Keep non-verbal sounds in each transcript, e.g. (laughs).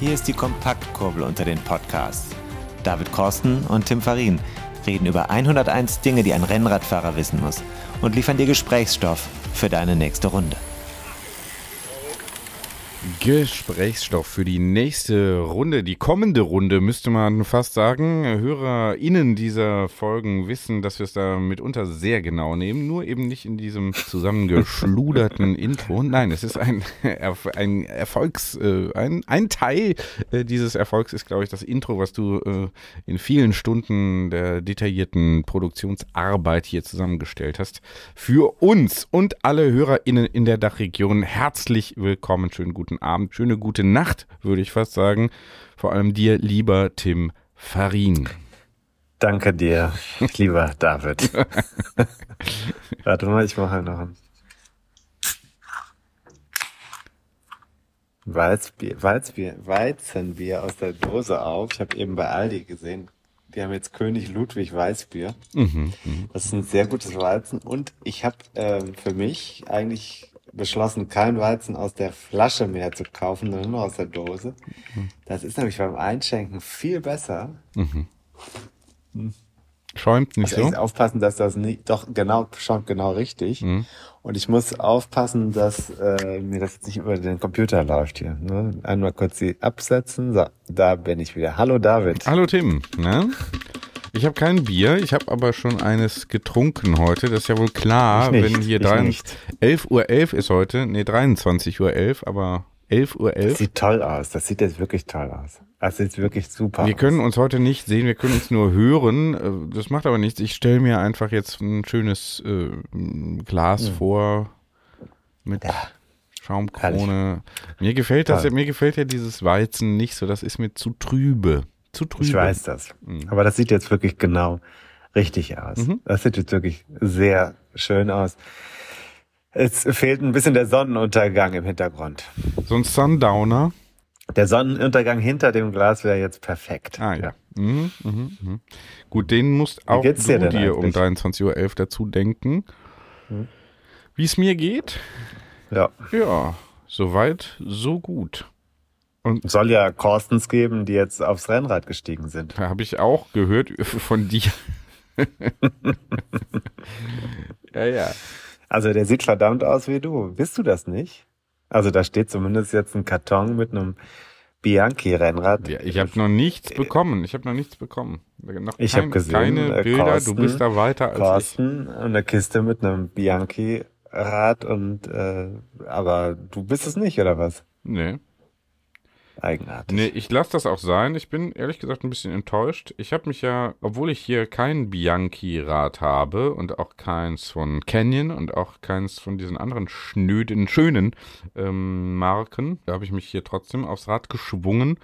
Hier ist die Kompaktkurbel unter den Podcasts. David Korsten und Tim Farin reden über 101 Dinge, die ein Rennradfahrer wissen muss und liefern dir Gesprächsstoff für deine nächste Runde. Gesprächsstoff für die nächste Runde, die kommende Runde, müsste man fast sagen. HörerInnen dieser Folgen wissen, dass wir es da mitunter sehr genau nehmen, nur eben nicht in diesem zusammengeschluderten (laughs) Intro. Nein, es ist ein, ein Erfolgs, äh, ein, ein Teil äh, dieses Erfolgs ist, glaube ich, das Intro, was du äh, in vielen Stunden der detaillierten Produktionsarbeit hier zusammengestellt hast. Für uns und alle HörerInnen in der Dachregion herzlich willkommen. Schönen guten guten Abend, schöne gute Nacht, würde ich fast sagen. Vor allem dir, lieber Tim Farin. Danke dir, lieber (laughs) David. (laughs) Warte mal, ich mache noch ein Weizenbier, Weizenbier, Weizenbier aus der Dose auf. Ich habe eben bei Aldi gesehen, die haben jetzt König Ludwig Weißbier. Mhm, mh. Das ist ein sehr gutes Weizen. Und ich habe äh, für mich eigentlich beschlossen, kein Weizen aus der Flasche mehr zu kaufen, sondern nur aus der Dose. Das ist nämlich beim Einschenken viel besser. Mhm. Schäumt nicht also so? aufpassen, dass das nicht, doch genau, schäumt genau richtig. Mhm. Und ich muss aufpassen, dass äh, mir das jetzt nicht über den Computer läuft hier. Ne? Einmal kurz sie absetzen. So, da bin ich wieder. Hallo David. Hallo Tim. Ne? Ich habe kein Bier, ich habe aber schon eines getrunken heute. Das ist ja wohl klar, nicht, wenn hier 11 Uhr 11 ist heute. Nee, 23 Uhr 11, aber 11 Uhr 11. Das sieht toll aus. Das sieht jetzt wirklich toll aus. Das sieht wirklich super Wir aus. können uns heute nicht sehen, wir können uns nur hören. Äh, das macht aber nichts. Ich stelle mir einfach jetzt ein schönes äh, Glas hm. vor mit ja. Schaumkrone. Mir gefällt das, mir gefällt ja dieses Weizen nicht so. Das ist mir zu trübe. Zu trübe. Ich weiß das. Mhm. Aber das sieht jetzt wirklich genau richtig aus. Mhm. Das sieht jetzt wirklich sehr schön aus. Es fehlt ein bisschen der Sonnenuntergang im Hintergrund. So ein Sundowner. Der Sonnenuntergang hinter dem Glas wäre jetzt perfekt. Ah ja. Mhm, mh, mh. Gut, den musst auch du dir, dir um 23.11 Uhr dazu denken. Mhm. Wie es mir geht? Ja. Ja, soweit, so gut. Und soll ja Korstens geben, die jetzt aufs Rennrad gestiegen sind. Habe ich auch gehört von dir. (laughs) ja, ja. Also der sieht verdammt aus wie du. Bist du das nicht? Also da steht zumindest jetzt ein Karton mit einem Bianchi-Rennrad. Ja, ich habe noch nichts bekommen. Ich habe noch nichts bekommen. Noch ich habe gesehen, keine äh, Bilder. Korsten, du bist da weiter als Korsten ich. eine Kiste mit einem Bianchi-Rad und äh, aber du bist es nicht oder was? Nee eigenartig. Nee, ich lasse das auch sein. Ich bin ehrlich gesagt ein bisschen enttäuscht. Ich habe mich ja, obwohl ich hier kein Bianchi-Rad habe und auch keins von Canyon und auch keins von diesen anderen schnöden, schönen ähm, Marken, da habe ich mich hier trotzdem aufs Rad geschwungen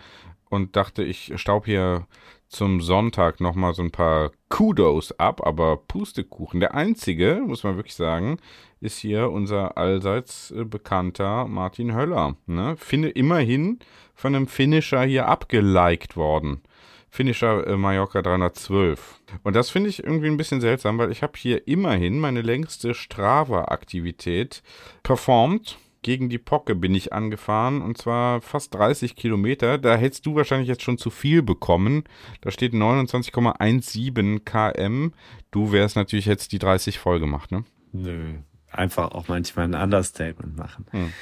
und dachte, ich staub hier zum Sonntag nochmal so ein paar Kudos ab, aber Pustekuchen. Der einzige, muss man wirklich sagen, ist hier unser allseits äh, bekannter Martin Höller. Ne? Finde immerhin von einem Finisher hier abgeliked worden. Finisher äh, Mallorca 312. Und das finde ich irgendwie ein bisschen seltsam, weil ich habe hier immerhin meine längste Strava-Aktivität performt. Gegen die Pocke bin ich angefahren und zwar fast 30 Kilometer. Da hättest du wahrscheinlich jetzt schon zu viel bekommen. Da steht 29,17 km. Du wärst natürlich jetzt die 30 voll gemacht, ne? Nö, einfach auch manchmal ein Understatement machen. Hm.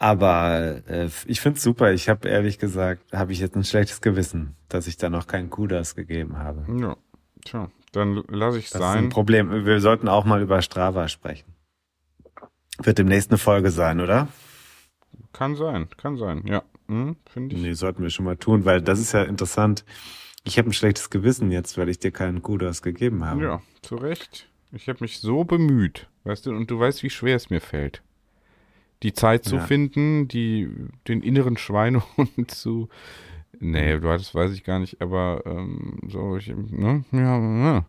Aber äh, ich find's super. Ich habe ehrlich gesagt, habe ich jetzt ein schlechtes Gewissen, dass ich da noch keinen Kudas gegeben habe. Ja, tja, dann lasse ich sein. Das ist ein Problem. Wir sollten auch mal über Strava sprechen. Wird demnächst eine Folge sein, oder? Kann sein, kann sein, ja. Hm, Finde ich. Nee, sollten wir schon mal tun, weil das ist ja interessant. Ich habe ein schlechtes Gewissen jetzt, weil ich dir keinen Kudas gegeben habe. Ja, zu Recht. Ich habe mich so bemüht, weißt du, und du weißt, wie schwer es mir fällt. Die Zeit zu ja. finden, die, den inneren Schweinehund (laughs) zu. Nee, du das weiß ich gar nicht, aber ähm, so, ich, ne? Ja, ja.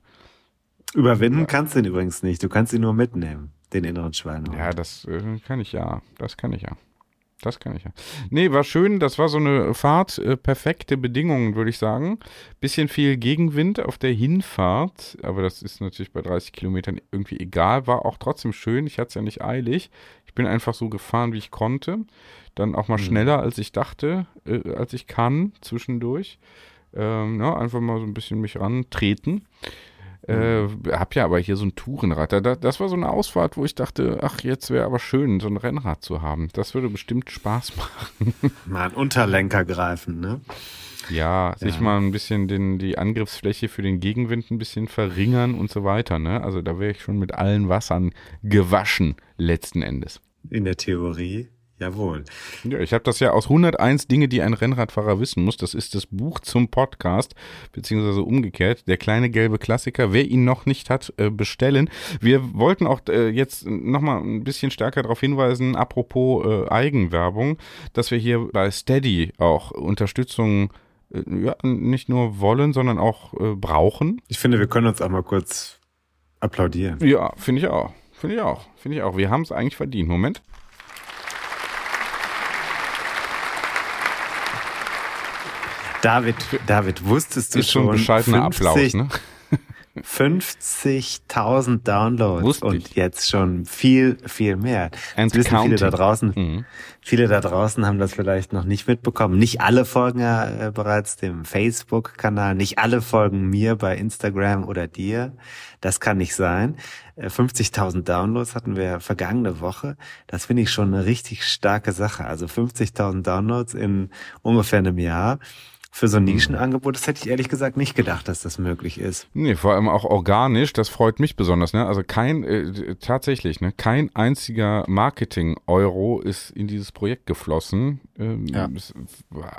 Überwinden kannst du ihn übrigens nicht. Du kannst ihn nur mitnehmen, den inneren Schweinehund. Ja, das äh, kann ich ja. Das kann ich ja. Das kann ich ja. Nee, war schön. Das war so eine Fahrt. Äh, perfekte Bedingungen, würde ich sagen. Bisschen viel Gegenwind auf der Hinfahrt. Aber das ist natürlich bei 30 Kilometern irgendwie egal. War auch trotzdem schön. Ich hatte es ja nicht eilig. Ich bin einfach so gefahren, wie ich konnte. Dann auch mal mhm. schneller, als ich dachte, äh, als ich kann, zwischendurch. Ähm, ja, einfach mal so ein bisschen mich rantreten. Äh, hab ja aber hier so ein Tourenrad. Da, das war so eine Ausfahrt, wo ich dachte, ach, jetzt wäre aber schön, so ein Rennrad zu haben. Das würde bestimmt Spaß (laughs) machen. Mal einen Unterlenker greifen, ne? Ja, sich ja. mal ein bisschen den, die Angriffsfläche für den Gegenwind ein bisschen verringern und so weiter, ne? Also da wäre ich schon mit allen Wassern gewaschen, letzten Endes. In der Theorie Jawohl. Ja, ich habe das ja aus 101 Dinge, die ein Rennradfahrer wissen muss. Das ist das Buch zum Podcast, beziehungsweise umgekehrt. Der kleine gelbe Klassiker. Wer ihn noch nicht hat, äh, bestellen. Wir wollten auch äh, jetzt nochmal ein bisschen stärker darauf hinweisen, apropos äh, Eigenwerbung, dass wir hier bei Steady auch Unterstützung ja, nicht nur wollen, sondern auch brauchen. Ich finde, wir können uns auch mal kurz applaudieren. Ja, finde ich auch. Finde ich auch. Finde ich auch. Wir haben es eigentlich verdient. Moment. David, David, wusstest du ist schon, schon bescheidener 50, Applaus, ne? 50.000 Downloads Wusste und ich. jetzt schon viel, viel mehr. And wissen viele da draußen. Mhm. Viele da draußen haben das vielleicht noch nicht mitbekommen. Nicht alle folgen ja äh, bereits dem Facebook-Kanal. Nicht alle folgen mir bei Instagram oder dir. Das kann nicht sein. 50.000 äh, Downloads hatten wir vergangene Woche. Das finde ich schon eine richtig starke Sache. Also 50.000 Downloads in ungefähr einem Jahr für so ein mhm. Nischenangebot, das hätte ich ehrlich gesagt nicht gedacht, dass das möglich ist. Nee, vor allem auch organisch, das freut mich besonders. Ne? Also kein, äh, tatsächlich, ne? kein einziger Marketing-Euro ist in dieses Projekt geflossen. Ähm, ja.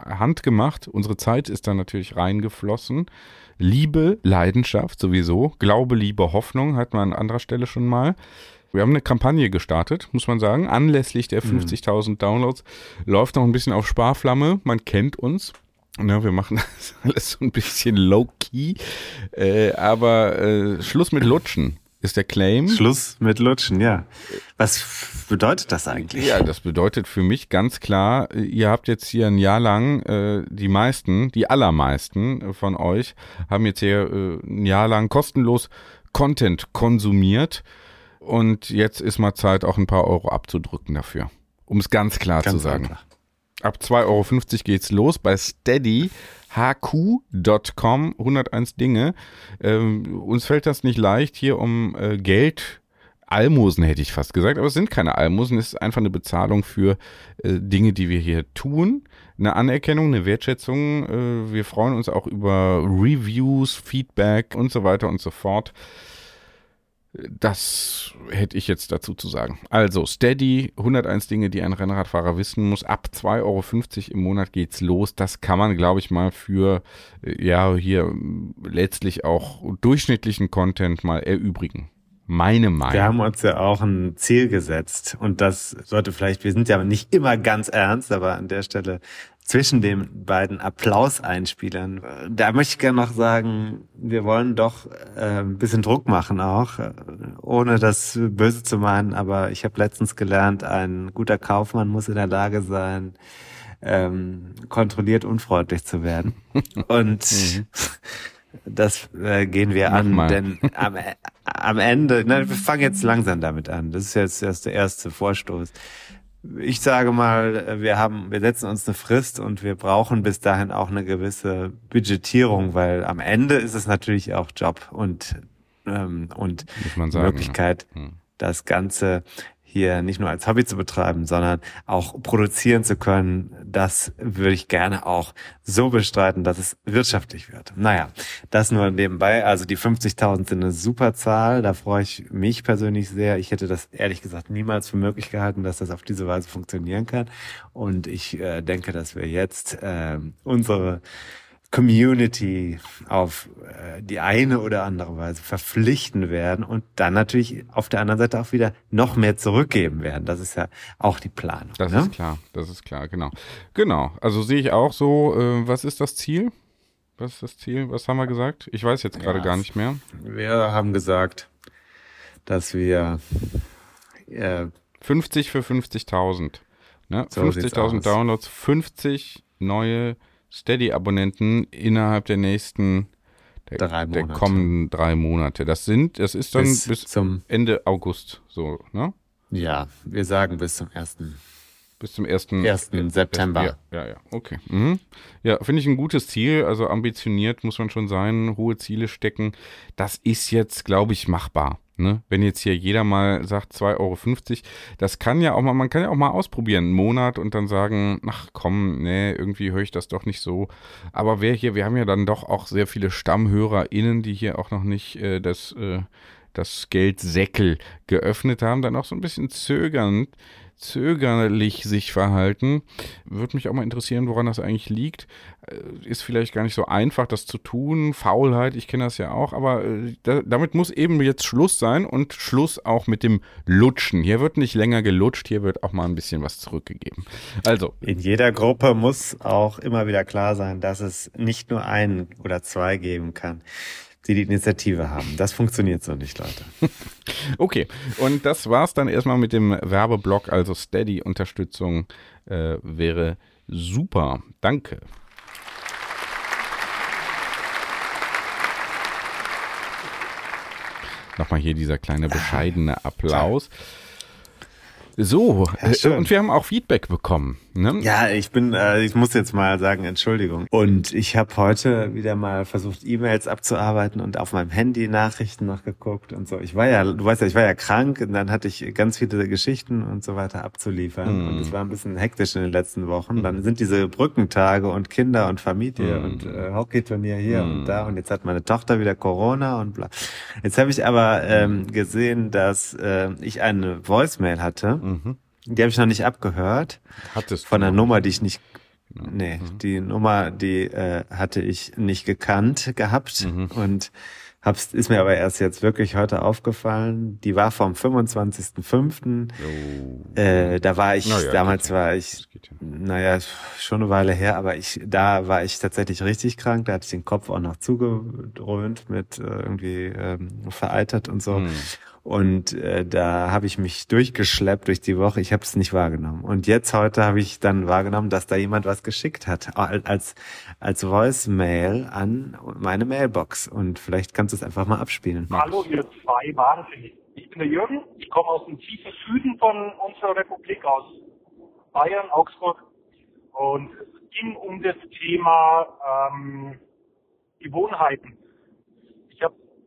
handgemacht, unsere Zeit ist da natürlich reingeflossen. Liebe, Leidenschaft sowieso, Glaube, Liebe, Hoffnung hat man an anderer Stelle schon mal. Wir haben eine Kampagne gestartet, muss man sagen, anlässlich der 50.000 mhm. Downloads. Läuft noch ein bisschen auf Sparflamme, man kennt uns. Ja, wir machen (laughs) das alles so ein bisschen low-key. Äh, aber äh, Schluss mit Lutschen ist der Claim. Schluss mit Lutschen, ja. Was bedeutet das eigentlich? Ja, das bedeutet für mich ganz klar, ihr habt jetzt hier ein Jahr lang, äh, die meisten, die allermeisten von euch haben jetzt hier äh, ein Jahr lang kostenlos Content konsumiert. Und jetzt ist mal Zeit, auch ein paar Euro abzudrücken dafür. Um es ganz klar ganz zu sagen. Einfach. Ab 2,50 Euro geht's los bei Steady. hq.com 101 Dinge. Ähm, uns fällt das nicht leicht, hier um äh, Geld Almosen hätte ich fast gesagt, aber es sind keine Almosen, es ist einfach eine Bezahlung für äh, Dinge, die wir hier tun. Eine Anerkennung, eine Wertschätzung. Äh, wir freuen uns auch über Reviews, Feedback und so weiter und so fort. Das hätte ich jetzt dazu zu sagen. Also, Steady, 101 Dinge, die ein Rennradfahrer wissen muss. Ab 2,50 Euro im Monat geht's los. Das kann man, glaube ich, mal für, äh, ja, hier letztlich auch durchschnittlichen Content mal erübrigen. Meine Meinung. Wir haben uns ja auch ein Ziel gesetzt und das sollte vielleicht, wir sind ja nicht immer ganz ernst, aber an der Stelle zwischen den beiden Applauseinspielern. Da möchte ich gerne noch sagen, wir wollen doch äh, ein bisschen Druck machen auch, äh, ohne das böse zu meinen, aber ich habe letztens gelernt, ein guter Kaufmann muss in der Lage sein, ähm, kontrolliert unfreundlich zu werden. (laughs) Und mhm. das äh, gehen wir Mach an, mal. denn am, am Ende, na, wir fangen jetzt langsam damit an. Das ist jetzt erst der erste Vorstoß ich sage mal, wir haben, wir setzen uns eine Frist und wir brauchen bis dahin auch eine gewisse Budgetierung, weil am Ende ist es natürlich auch Job und ähm, und sagen, Möglichkeit, ja. hm. das Ganze hier nicht nur als Hobby zu betreiben, sondern auch produzieren zu können, das würde ich gerne auch so bestreiten, dass es wirtschaftlich wird. Naja, das nur nebenbei. Also die 50.000 sind eine super Zahl. Da freue ich mich persönlich sehr. Ich hätte das ehrlich gesagt niemals für möglich gehalten, dass das auf diese Weise funktionieren kann. Und ich äh, denke, dass wir jetzt äh, unsere Community auf äh, die eine oder andere Weise verpflichten werden und dann natürlich auf der anderen Seite auch wieder noch mehr zurückgeben werden. Das ist ja auch die Planung. Das ne? ist klar, das ist klar, genau. Genau, also sehe ich auch so, äh, was ist das Ziel? Was ist das Ziel? Was haben wir gesagt? Ich weiß jetzt gerade ja, gar nicht mehr. Wir haben gesagt, dass wir äh, 50 für 50.000 Ne? So 50.000 Downloads, 50 neue Steady-Abonnenten innerhalb der nächsten der, drei der kommenden drei Monate. Das sind, das ist dann bis, bis zum Ende August so, ne? Ja, wir sagen bis zum ersten. Bis zum 1. 1. September. Ja, ja, ja. okay. Mhm. Ja, finde ich ein gutes Ziel. Also ambitioniert muss man schon sein, hohe Ziele stecken. Das ist jetzt, glaube ich, machbar. Ne? Wenn jetzt hier jeder mal sagt 2,50 Euro, das kann ja auch mal, man kann ja auch mal ausprobieren, einen Monat und dann sagen, ach komm, nee, irgendwie höre ich das doch nicht so. Aber wer hier, wir haben ja dann doch auch sehr viele StammhörerInnen, die hier auch noch nicht äh, das, äh, das Geldsäckel geöffnet haben, dann auch so ein bisschen zögernd zögerlich sich verhalten. Würde mich auch mal interessieren, woran das eigentlich liegt. Äh, ist vielleicht gar nicht so einfach, das zu tun. Faulheit, ich kenne das ja auch, aber äh, da, damit muss eben jetzt Schluss sein und Schluss auch mit dem Lutschen. Hier wird nicht länger gelutscht, hier wird auch mal ein bisschen was zurückgegeben. Also. In jeder Gruppe muss auch immer wieder klar sein, dass es nicht nur einen oder zwei geben kann die die Initiative haben. Das funktioniert so nicht, Leute. (laughs) okay, und das war's dann erstmal mit dem Werbeblock. Also Steady-Unterstützung äh, wäre super. Danke. Nochmal hier dieser kleine bescheidene Applaus. So, ja, äh, und wir haben auch Feedback bekommen. Ne? Ja, ich bin, äh, ich muss jetzt mal sagen, Entschuldigung. Und ich habe heute wieder mal versucht, E-Mails abzuarbeiten und auf meinem Handy Nachrichten noch geguckt und so. Ich war ja, du weißt ja, ich war ja krank und dann hatte ich ganz viele Geschichten und so weiter abzuliefern. Mm. Und es war ein bisschen hektisch in den letzten Wochen. Dann sind diese Brückentage und Kinder und Familie mm. und äh, Hockeyturnier hier mm. und da. Und jetzt hat meine Tochter wieder Corona und bla. Jetzt habe ich aber ähm, gesehen, dass äh, ich eine Voicemail hatte Mhm. Die habe ich noch nicht abgehört. Hattest Von einer Nummer, die ich nicht Genau. Nee, mhm. die Nummer, die äh, hatte ich nicht gekannt gehabt mhm. und hab's, ist mir aber erst jetzt wirklich heute aufgefallen. Die war vom 25.05. Oh. Äh, da war ich, ja, damals war ich, naja, schon eine Weile her, aber ich, da war ich tatsächlich richtig krank. Da hatte ich den Kopf auch noch zugedröhnt mit äh, irgendwie ähm, vereitert und so. Mhm. Und äh, da habe ich mich durchgeschleppt durch die Woche. Ich habe es nicht wahrgenommen. Und jetzt heute habe ich dann wahrgenommen, dass da jemand was geschickt hat als als Voicemail an meine Mailbox. Und vielleicht kannst du es einfach mal abspielen. Hallo ihr zwei Wahnsinnig. Ich bin der Jürgen. Ich komme aus dem tiefen Süden von unserer Republik aus Bayern, Augsburg. Und es ging um das Thema ähm, Gewohnheiten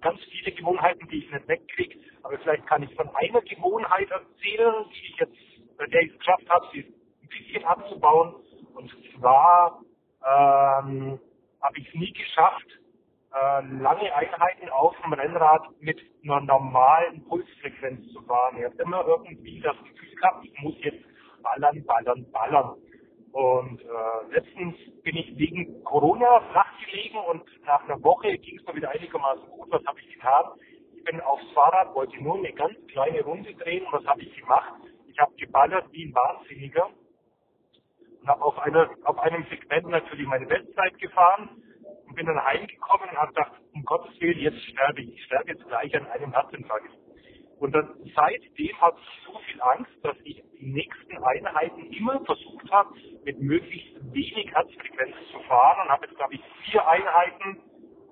ganz viele Gewohnheiten, die ich nicht wegkriege. Aber vielleicht kann ich von einer Gewohnheit erzählen, die ich jetzt, bei der ich es geschafft habe, sie ein bisschen abzubauen. Und zwar ähm, habe ich es nie geschafft, äh, lange Einheiten auf dem Rennrad mit einer normalen Pulsfrequenz zu fahren. Ich habe immer irgendwie das Gefühl gehabt, ich muss jetzt ballern, ballern, ballern. Und äh, letztens bin ich wegen Corona flach gelegen und nach einer Woche ging es mir wieder einigermaßen gut. Was habe ich getan? Ich bin aufs Fahrrad, wollte nur eine ganz kleine Runde drehen. Und was habe ich gemacht? Ich habe geballert wie ein Wahnsinniger und habe auf, einer, auf einem Segment natürlich meine Bestzeit gefahren und bin dann heimgekommen und habe gedacht, um Gottes Willen, jetzt sterbe ich. Ich sterbe jetzt gleich an einem Herzinfarkt. Und dann seitdem hatte ich so viel Angst, dass ich die nächsten Einheiten immer versucht habe, mit möglichst wenig Herzfrequenz zu fahren und habe jetzt, glaube ich, vier Einheiten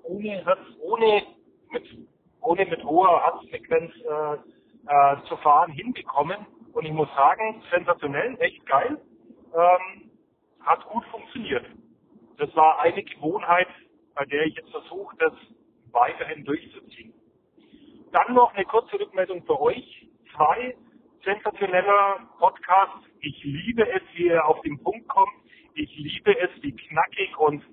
ohne Herz, ohne mit, ohne mit hoher Herzfrequenz äh, äh, zu fahren hinbekommen. Und ich muss sagen, sensationell, echt geil, ähm, hat gut funktioniert. Das war eine Gewohnheit, bei der ich jetzt versuche, das weiterhin durchzuziehen. Dann noch eine kurze Rückmeldung für euch. Zwei sensationeller Podcast. Ich liebe es, wie er auf den Punkt kommt. Ich liebe es, wie knackig und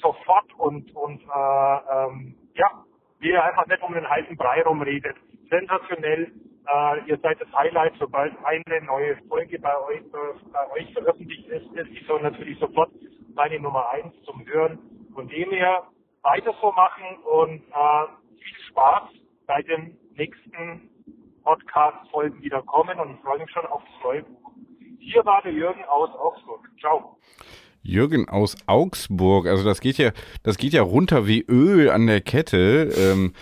sofort und, und äh, ähm, ja, wie er einfach nicht um den heißen Brei rumredet. Sensationell. Äh, ihr seid das Highlight, sobald eine neue Folge bei euch, bei euch veröffentlicht ist, ist die soll natürlich sofort meine Nummer eins zum Hören. Von dem her weiter so machen und äh, viel Spaß bei den nächsten Podcast-Folgen wieder kommen und ich freue mich schon aufs neue Buch. Hier war der Jürgen aus Augsburg. Ciao. Jürgen aus Augsburg, also das geht ja, das geht ja runter wie Öl an der Kette. Ähm,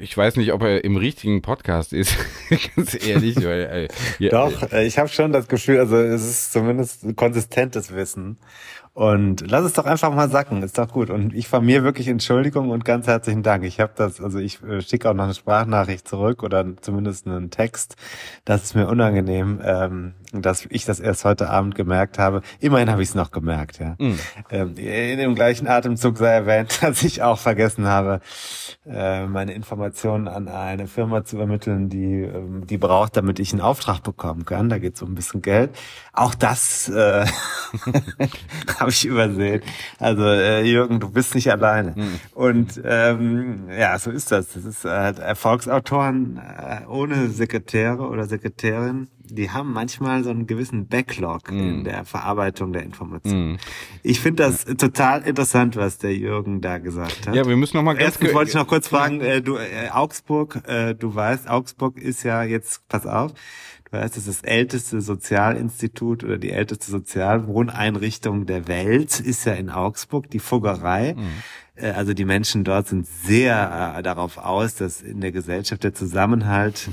ich weiß nicht, ob er im richtigen Podcast ist, (laughs) ganz ehrlich. Weil, äh, ja, Doch, äh, ich habe schon das Gefühl, also es ist zumindest konsistentes Wissen. Und lass es doch einfach mal sacken, ist doch gut. Und ich von mir wirklich Entschuldigung und ganz herzlichen Dank. Ich habe das, also ich äh, schicke auch noch eine Sprachnachricht zurück oder zumindest einen Text. Das ist mir unangenehm, ähm, dass ich das erst heute Abend gemerkt habe. Immerhin habe ich es noch gemerkt, ja. Mhm. Ähm, in dem gleichen Atemzug sei erwähnt, (laughs) dass ich auch vergessen habe, äh, meine Informationen an eine Firma zu übermitteln, die ähm, die braucht, damit ich einen Auftrag bekommen kann. Da geht es um ein bisschen Geld. Auch das äh, (laughs) (laughs) habe ich übersehen. Also äh, Jürgen, du bist nicht alleine. Mhm. Und ähm, ja, so ist das. Das ist äh, Erfolgsautoren äh, ohne Sekretäre oder Sekretärin die haben manchmal so einen gewissen Backlog mm. in der Verarbeitung der Informationen. Mm. Ich finde das total interessant, was der Jürgen da gesagt hat. Ja, wir müssen noch mal ganz Erstens wollte ich noch kurz fragen, äh, du äh, Augsburg, äh, du weißt, Augsburg ist ja jetzt, pass auf, das ist das älteste Sozialinstitut oder die älteste Sozialwohneinrichtung der Welt ist ja in Augsburg, die Fuggerei. Mm äh, also die Menschen dort sind sehr äh, darauf aus, dass in der Gesellschaft der Zusammenhalt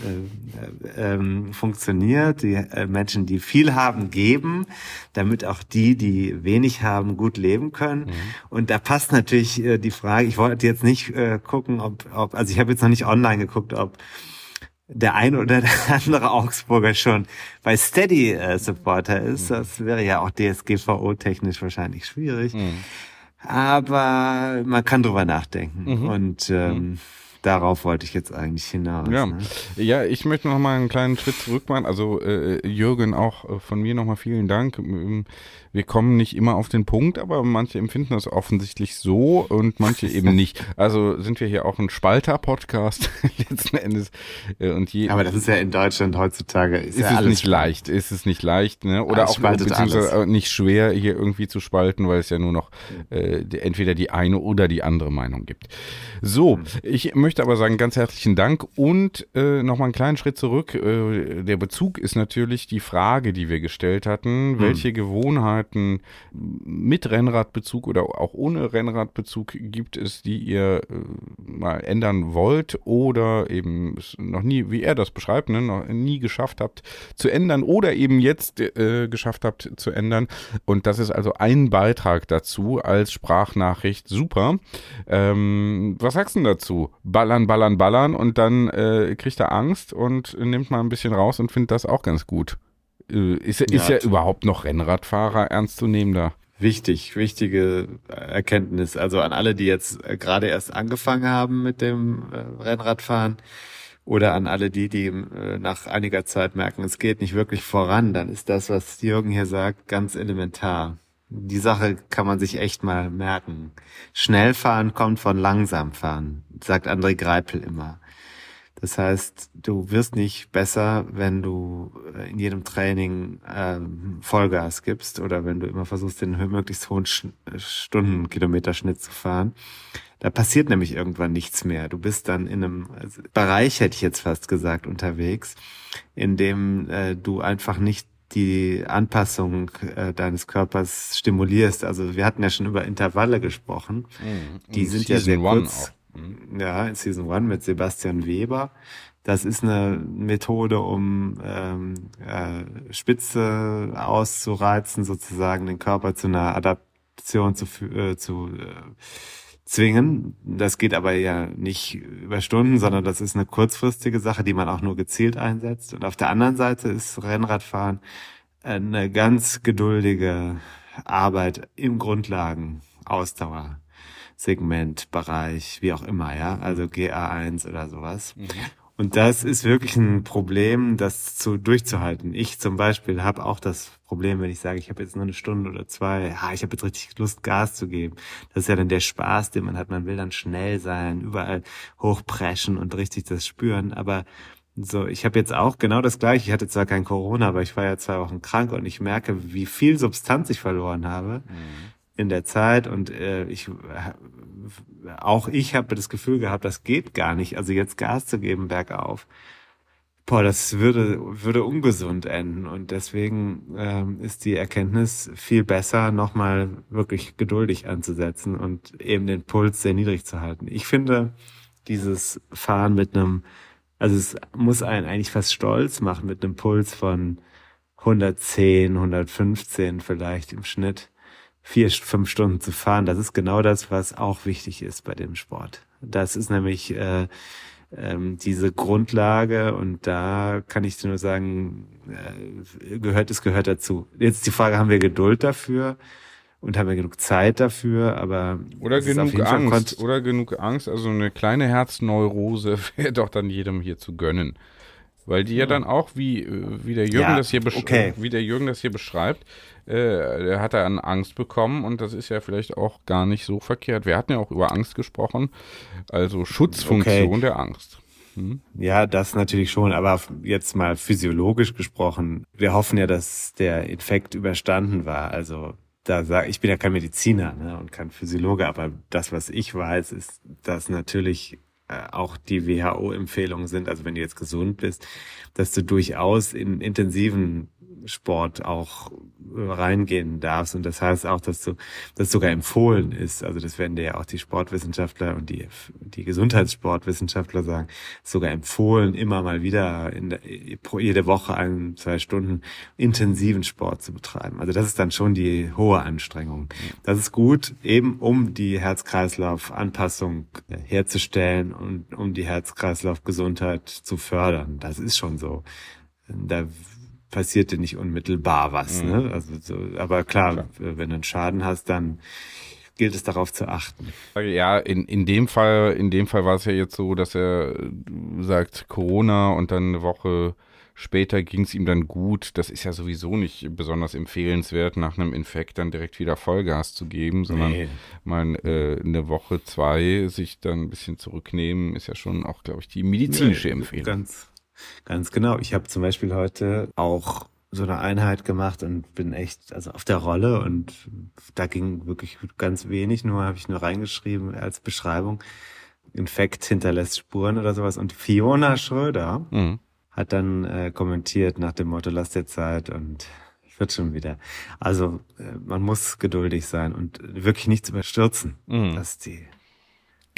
äh, äh, ähm, funktioniert. Die äh, Menschen, die viel haben, geben, damit auch die, die wenig haben, gut leben können. Mhm. Und da passt natürlich die Frage, ich wollte jetzt nicht gucken, ob, ob also ich habe jetzt noch nicht online geguckt, ob der eine oder der (laughs) andere Augsburger schon bei Steady äh, Supporter ist. Mhm. Das wäre ja auch DSGVO technisch wahrscheinlich schwierig. Mhm aber man kann drüber nachdenken. Mhm. Und ähm, mhm. darauf wollte ich jetzt eigentlich hinaus. Ja, ne? ja ich möchte noch mal einen kleinen Schritt zurück machen. Also äh, Jürgen, auch äh, von mir noch mal vielen Dank. Wir kommen nicht immer auf den Punkt, aber manche empfinden das offensichtlich so und manche eben nicht. Also sind wir hier auch ein Spalter-Podcast (laughs) letzten Endes. Äh, und je, aber das ist ja in Deutschland heutzutage ist, ist ja es nicht leicht, ist es nicht leicht, ne? Oder alles auch beziehungsweise alles. nicht schwer hier irgendwie zu spalten, weil es ja nur noch äh, entweder die eine oder die andere Meinung gibt. So, mhm. ich möchte aber sagen, ganz herzlichen Dank und äh, nochmal einen kleinen Schritt zurück. Äh, der Bezug ist natürlich die Frage, die wir gestellt hatten. Mhm. Welche Gewohnheiten Möglichkeiten mit Rennradbezug oder auch ohne Rennradbezug gibt es, die ihr äh, mal ändern wollt oder eben noch nie, wie er das beschreibt, ne, noch nie geschafft habt zu ändern oder eben jetzt äh, geschafft habt zu ändern. Und das ist also ein Beitrag dazu als Sprachnachricht. Super. Ähm, was sagst du dazu? Ballern, ballern, ballern und dann äh, kriegt er Angst und nimmt mal ein bisschen raus und findet das auch ganz gut. Äh, ist, ist ja, er überhaupt noch Rennradfahrer ernst zu nehmen da? Wichtig, wichtige Erkenntnis. Also an alle, die jetzt äh, gerade erst angefangen haben mit dem äh, Rennradfahren oder an alle die, die nach einiger Zeit merken, es geht nicht wirklich voran, dann ist das, was Jürgen hier sagt, ganz elementar. Die Sache kann man sich echt mal merken. Schnellfahren kommt von langsam fahren, sagt André Greipel immer. Das heißt, du wirst nicht besser, wenn du äh, in jedem Training ähm, Vollgas gibst oder wenn du immer versuchst, den möglichst hohen Stundenkilometerschnitt zu fahren. Da passiert nämlich irgendwann nichts mehr. Du bist dann in einem also Bereich, hätte ich jetzt fast gesagt, unterwegs, in dem äh, du einfach nicht die Anpassung äh, deines Körpers stimulierst. Also wir hatten ja schon über Intervalle gesprochen. Mm, die sind ja sehr kurz. Auch ja, in Season One mit Sebastian Weber. Das ist eine Methode, um ähm, äh, Spitze auszureizen, sozusagen den Körper zu einer Adaption zu, äh, zu äh, zwingen. Das geht aber ja nicht über Stunden, sondern das ist eine kurzfristige Sache, die man auch nur gezielt einsetzt. Und auf der anderen Seite ist Rennradfahren eine ganz geduldige Arbeit im Grundlagen Ausdauer. Segment, Bereich, wie auch immer, ja, also GA1 oder sowas. Mhm. Und das ist wirklich ein Problem, das zu durchzuhalten. Ich zum Beispiel habe auch das Problem, wenn ich sage, ich habe jetzt nur eine Stunde oder zwei, ja, ich habe jetzt richtig Lust, Gas zu geben. Das ist ja dann der Spaß, den man hat. Man will dann schnell sein, überall hochpreschen und richtig das spüren. Aber so, ich habe jetzt auch genau das gleiche. Ich hatte zwar kein Corona, aber ich war ja zwei Wochen krank und ich merke, wie viel Substanz ich verloren habe. Mhm in der Zeit und äh, ich auch ich habe das Gefühl gehabt, das geht gar nicht. Also jetzt Gas zu geben bergauf, boah, das würde, würde ungesund enden. Und deswegen ähm, ist die Erkenntnis viel besser, nochmal wirklich geduldig anzusetzen und eben den Puls sehr niedrig zu halten. Ich finde, dieses Fahren mit einem, also es muss einen eigentlich fast stolz machen mit einem Puls von 110, 115 vielleicht im Schnitt vier, fünf Stunden zu fahren. Das ist genau das, was auch wichtig ist bei dem Sport. Das ist nämlich äh, ähm, diese Grundlage und da kann ich nur sagen, äh, gehört es gehört dazu. Jetzt die Frage, haben wir Geduld dafür? Und haben wir genug Zeit dafür, aber oder genug Angst, oder genug Angst, also eine kleine Herzneurose (laughs) wäre doch dann jedem hier zu gönnen. Weil die ja dann auch, wie, wie der Jürgen ja, das hier okay. wie der Jürgen das hier beschreibt, äh, hat er an Angst bekommen und das ist ja vielleicht auch gar nicht so verkehrt. Wir hatten ja auch über Angst gesprochen, also Schutzfunktion okay. der Angst. Hm? Ja, das natürlich schon, aber jetzt mal physiologisch gesprochen, wir hoffen ja, dass der Infekt überstanden war. Also da sage ich bin ja kein Mediziner ne, und kein Physiologe, aber das, was ich weiß, ist, dass natürlich äh, auch die WHO-Empfehlungen sind, also wenn du jetzt gesund bist, dass du durchaus in intensiven Sport auch reingehen darfst. Und das heißt auch, dass du das sogar empfohlen ist. Also das werden dir ja auch die Sportwissenschaftler und die, die Gesundheitssportwissenschaftler sagen, sogar empfohlen, immer mal wieder in der, jede Woche ein, zwei Stunden intensiven Sport zu betreiben. Also das ist dann schon die hohe Anstrengung. Das ist gut, eben um die Herz-Kreislauf-Anpassung herzustellen und um die Herz-Kreislauf-Gesundheit zu fördern. Das ist schon so. Da passiert dir nicht unmittelbar was. Mhm. Ne? Also so, aber klar, klar, wenn du einen Schaden hast, dann gilt es darauf zu achten. Ja, in, in dem Fall, in dem Fall war es ja jetzt so, dass er sagt Corona und dann eine Woche später ging es ihm dann gut. Das ist ja sowieso nicht besonders empfehlenswert, nach einem Infekt dann direkt wieder Vollgas zu geben, sondern nee. mal äh, eine Woche, zwei sich dann ein bisschen zurücknehmen, ist ja schon auch, glaube ich, die medizinische Empfehlung. Ganz, Ganz genau. Ich habe zum Beispiel heute auch so eine Einheit gemacht und bin echt also auf der Rolle und da ging wirklich ganz wenig, nur habe ich nur reingeschrieben als Beschreibung. Infekt hinterlässt Spuren oder sowas. Und Fiona Schröder mhm. hat dann äh, kommentiert nach dem Motto, lass dir Zeit und wird schon wieder. Also äh, man muss geduldig sein und wirklich nichts überstürzen. Mhm. Das ist die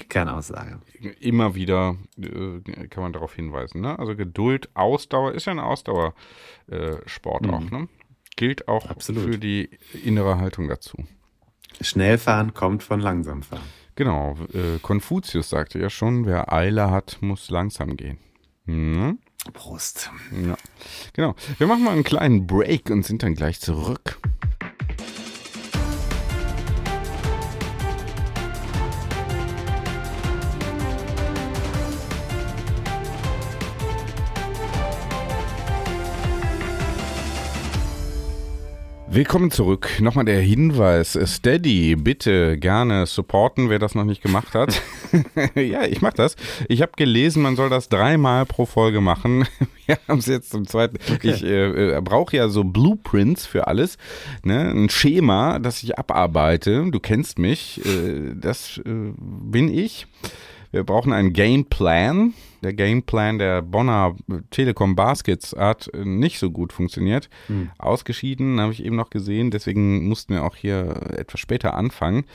Kernaussage. Immer wieder äh, kann man darauf hinweisen. Ne? Also Geduld, Ausdauer ist ja ein Ausdauersport mhm. auch. Ne? Gilt auch Absolut. für die innere Haltung dazu. Schnellfahren kommt von langsam fahren. Genau. Äh, Konfuzius sagte ja schon, wer Eile hat, muss langsam gehen. Mhm. Prost. Ja. Genau. Wir machen mal einen kleinen Break und sind dann gleich zurück. Willkommen zurück. Nochmal der Hinweis. Steady, bitte gerne supporten, wer das noch nicht gemacht hat. (laughs) ja, ich mach das. Ich habe gelesen, man soll das dreimal pro Folge machen. (laughs) Wir haben es jetzt zum zweiten. Okay. Ich äh, äh, brauche ja so Blueprints für alles. Ne? Ein Schema, das ich abarbeite. Du kennst mich. Äh, das äh, bin ich. Wir brauchen einen Gameplan. Der Gameplan der Bonner Telekom Baskets hat nicht so gut funktioniert. Hm. Ausgeschieden, habe ich eben noch gesehen. Deswegen mussten wir auch hier etwas später anfangen.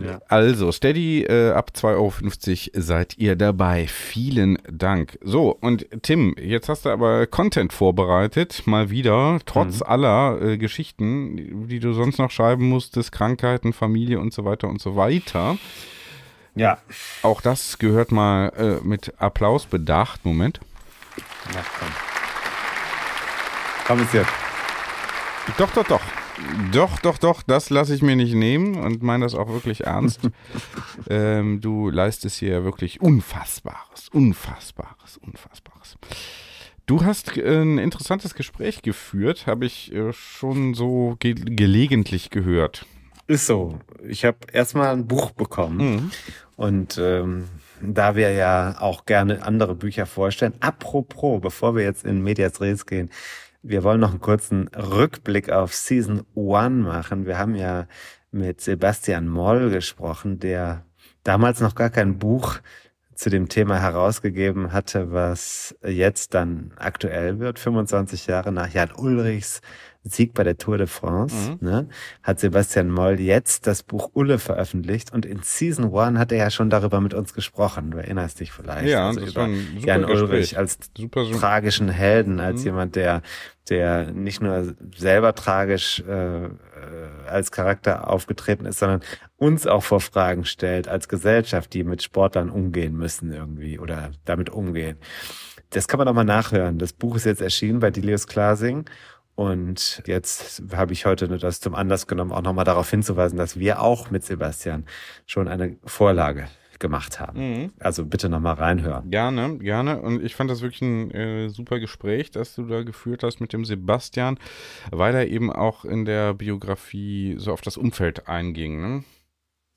Ja. Also, Steady äh, ab 2,50 Euro seid ihr dabei. Vielen Dank. So, und Tim, jetzt hast du aber Content vorbereitet, mal wieder, trotz mhm. aller äh, Geschichten, die du sonst noch schreiben musstest, Krankheiten, Familie und so weiter und so weiter. Ja. Auch das gehört mal äh, mit Applaus bedacht. Moment. Na komm. Komm jetzt. Doch, doch, doch. Doch, doch, doch, das lasse ich mir nicht nehmen und meine das auch wirklich ernst. (laughs) ähm, du leistest hier wirklich Unfassbares, Unfassbares, Unfassbares. Du hast äh, ein interessantes Gespräch geführt, habe ich äh, schon so ge gelegentlich gehört. Ist so. Ich habe erstmal ein Buch bekommen mhm. und ähm, da wir ja auch gerne andere Bücher vorstellen. Apropos, bevor wir jetzt in Medias Res gehen, wir wollen noch einen kurzen Rückblick auf Season 1 machen. Wir haben ja mit Sebastian Moll gesprochen, der damals noch gar kein Buch zu dem Thema herausgegeben hatte, was jetzt dann aktuell wird, 25 Jahre nach Jan Ulrichs Sieg bei der Tour de France, mhm. ne, hat Sebastian Moll jetzt das Buch Ulle veröffentlicht und in Season One hat er ja schon darüber mit uns gesprochen. Du erinnerst dich vielleicht. Ja, also das war ein super Jan Gespräch. Ulrich als super, super. tragischen Helden, als Mhm. jemand, der, der nicht nur selber tragisch äh, äh, als Charakter aufgetreten ist, sondern uns auch vor Fragen stellt als Gesellschaft, die mit Sportlern umgehen müssen irgendwie oder damit umgehen. Das kann man auch mal nachhören. Das Buch ist jetzt erschienen bei Delius Klasing. Und jetzt habe ich heute nur das zum Anlass genommen, auch nochmal darauf hinzuweisen, dass wir auch mit Sebastian schon eine Vorlage gemacht haben. Mhm. Also bitte nochmal reinhören. Gerne, gerne. Und ich fand das wirklich ein äh, super Gespräch, das du da geführt hast mit dem Sebastian, weil er eben auch in der Biografie so auf das Umfeld einging. Ne?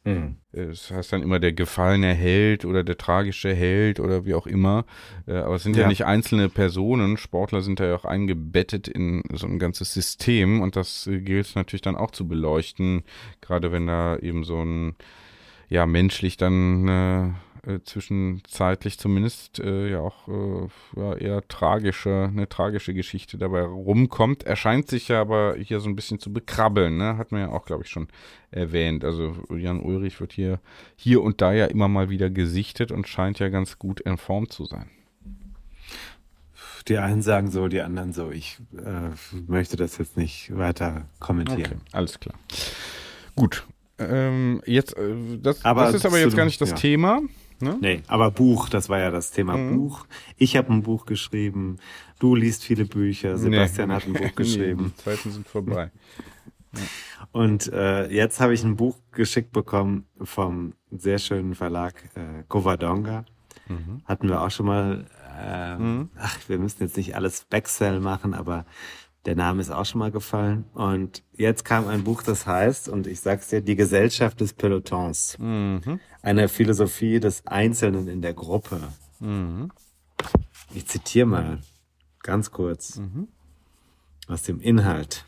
Mhm. Es heißt dann immer der gefallene Held oder der tragische Held oder wie auch immer. Äh, Aber es sind ja. Ja. nicht einzelne Personen. Sportler sind ja auch eingebettet in so ein ganzes System und das äh, gilt natürlich dann auch zu beleuchten, gerade wenn da eben so ein, ja, menschlich dann äh, zwischenzeitlich zumindest äh, ja auch äh, ja, eher tragische, eine tragische Geschichte dabei rumkommt. Erscheint sich ja aber hier so ein bisschen zu bekrabbeln, ne? Hat man ja auch, glaube ich, schon erwähnt. Also Jan Ulrich wird hier, hier und da ja immer mal wieder gesichtet und scheint ja ganz gut in Form zu sein. Die einen sagen so, die anderen so. Ich äh, möchte das jetzt nicht weiter kommentieren. Okay, alles klar. Gut. Ähm, jetzt, äh, das, das ist aber jetzt gar nicht das ja. Thema. Ne? Nee, aber Buch, das war ja das Thema Mhm. Buch. Ich habe ein Buch geschrieben, du liest viele Bücher, Sebastian Nee. hat ein Buch (laughs) Nee, geschrieben. die Zeiten sind vorbei. Und äh, jetzt habe ich ein Buch geschickt bekommen vom sehr schönen Verlag äh, Covadonga. Mhm. Hatten wir auch schon mal. Äh, Ach, wir müssen jetzt nicht alles Backsell machen, aber der Name ist auch schon mal gefallen. Und jetzt kam ein Buch, das heißt, und ich sag's dir, die Gesellschaft des Pelotons. Mhm. Eine Philosophie des Einzelnen in der Gruppe. Mhm. Ich zitiere mal ganz kurz Mhm. aus dem Inhalt.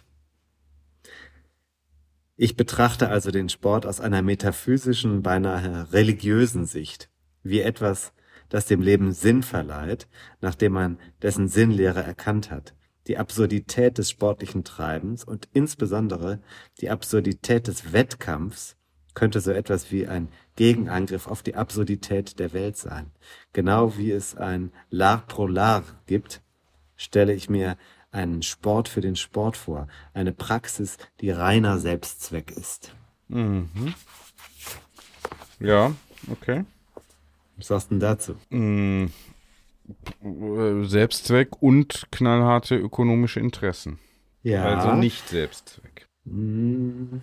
Ich betrachte also den Sport aus einer metaphysischen, beinahe religiösen Sicht, wie etwas, das dem Leben Sinn verleiht, nachdem man dessen Sinnlehre erkannt hat. Die Absurdität des sportlichen Treibens und insbesondere die Absurdität des Wettkampfs könnte so etwas wie ein Gegenangriff auf die Absurdität der Welt sein. Genau wie es ein L'art pro l'art gibt, stelle ich mir einen Sport für den Sport vor, eine Praxis, die reiner Selbstzweck ist. Mhm. Ja, okay. Was sagst du denn dazu? Äh, Selbstzweck und knallharte ökonomische Interessen. Ja. Also nicht Selbstzweck. Mm.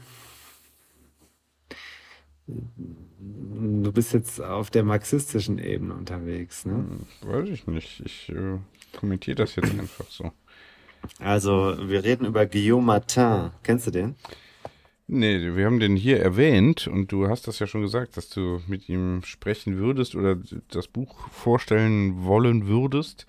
Du bist jetzt auf der marxistischen Ebene unterwegs, ne? Weiß ich nicht. Ich äh, kommentiere das jetzt einfach so. Also, wir reden über Guillaume Martin. Kennst du den? Nee, wir haben den hier erwähnt und du hast das ja schon gesagt, dass du mit ihm sprechen würdest oder das Buch vorstellen wollen würdest.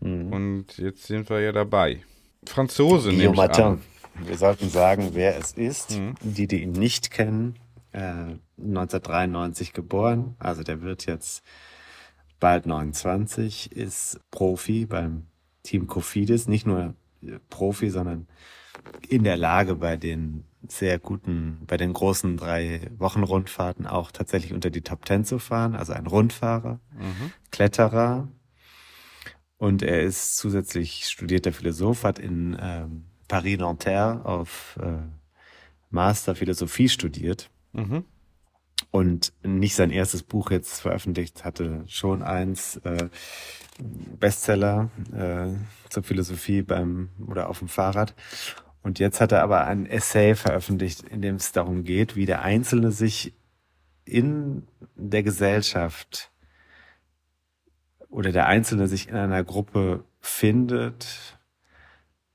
Und jetzt sind wir ja dabei. Franzose nehme ich an. Wir sollten sagen, wer es ist. Mhm. Die, die ihn nicht kennen, äh, 1993 geboren. Also der wird jetzt bald 29, ist Profi beim Team Cofidis. Nicht nur Profi, sondern in der Lage, bei den sehr guten, bei den großen drei Wochenrundfahrten auch tatsächlich unter die Top Ten zu fahren. Also ein Rundfahrer, Mhm. Kletterer. Und er ist zusätzlich studierter Philosoph, hat in ähm, Paris-Nanterre auf äh, Master Philosophie studiert Mhm. und nicht sein erstes Buch jetzt veröffentlicht, hatte schon eins äh, Bestseller äh, zur Philosophie beim oder auf dem Fahrrad. Und jetzt hat er aber ein Essay veröffentlicht, in dem es darum geht, wie der Einzelne sich in der Gesellschaft oder der Einzelne sich in einer Gruppe findet,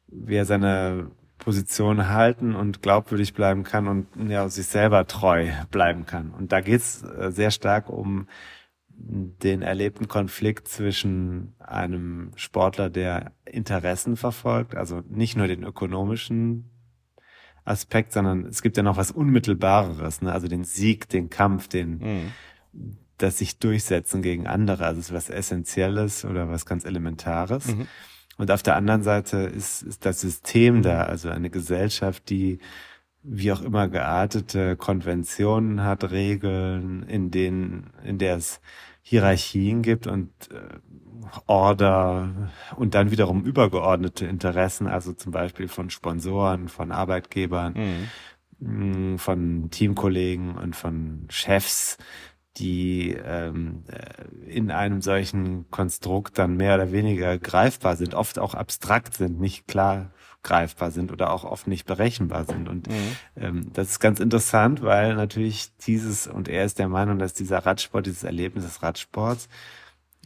wie er seine Position halten und glaubwürdig bleiben kann und ja, sich selber treu bleiben kann. Und da geht's äh, sehr stark um den erlebten Konflikt zwischen einem Sportler, der Interessen verfolgt, also nicht nur den ökonomischen Aspekt, sondern es gibt ja noch was Unmittelbareres, ne? also den Sieg, den Kampf, den Mhm. das sich durchsetzen gegen andere. Also es ist was Essentielles oder was ganz Elementares. Mhm. Und auf der anderen Seite ist, ist das System da, also eine Gesellschaft, die wie auch immer geartete Konventionen hat, Regeln, in denen, in der es Hierarchien gibt und äh, Order und dann wiederum übergeordnete Interessen, also zum Beispiel von Sponsoren, von Arbeitgebern, mhm. von Teamkollegen und von Chefs, die ähm, äh, in einem solchen Konstrukt dann mehr oder weniger greifbar sind, oft auch abstrakt sind, nicht klar greifbar sind oder auch oft nicht berechenbar sind. Und mhm. ähm, das ist ganz interessant, weil natürlich dieses, und er ist der Meinung, dass dieser Radsport, dieses Erlebnis des Radsports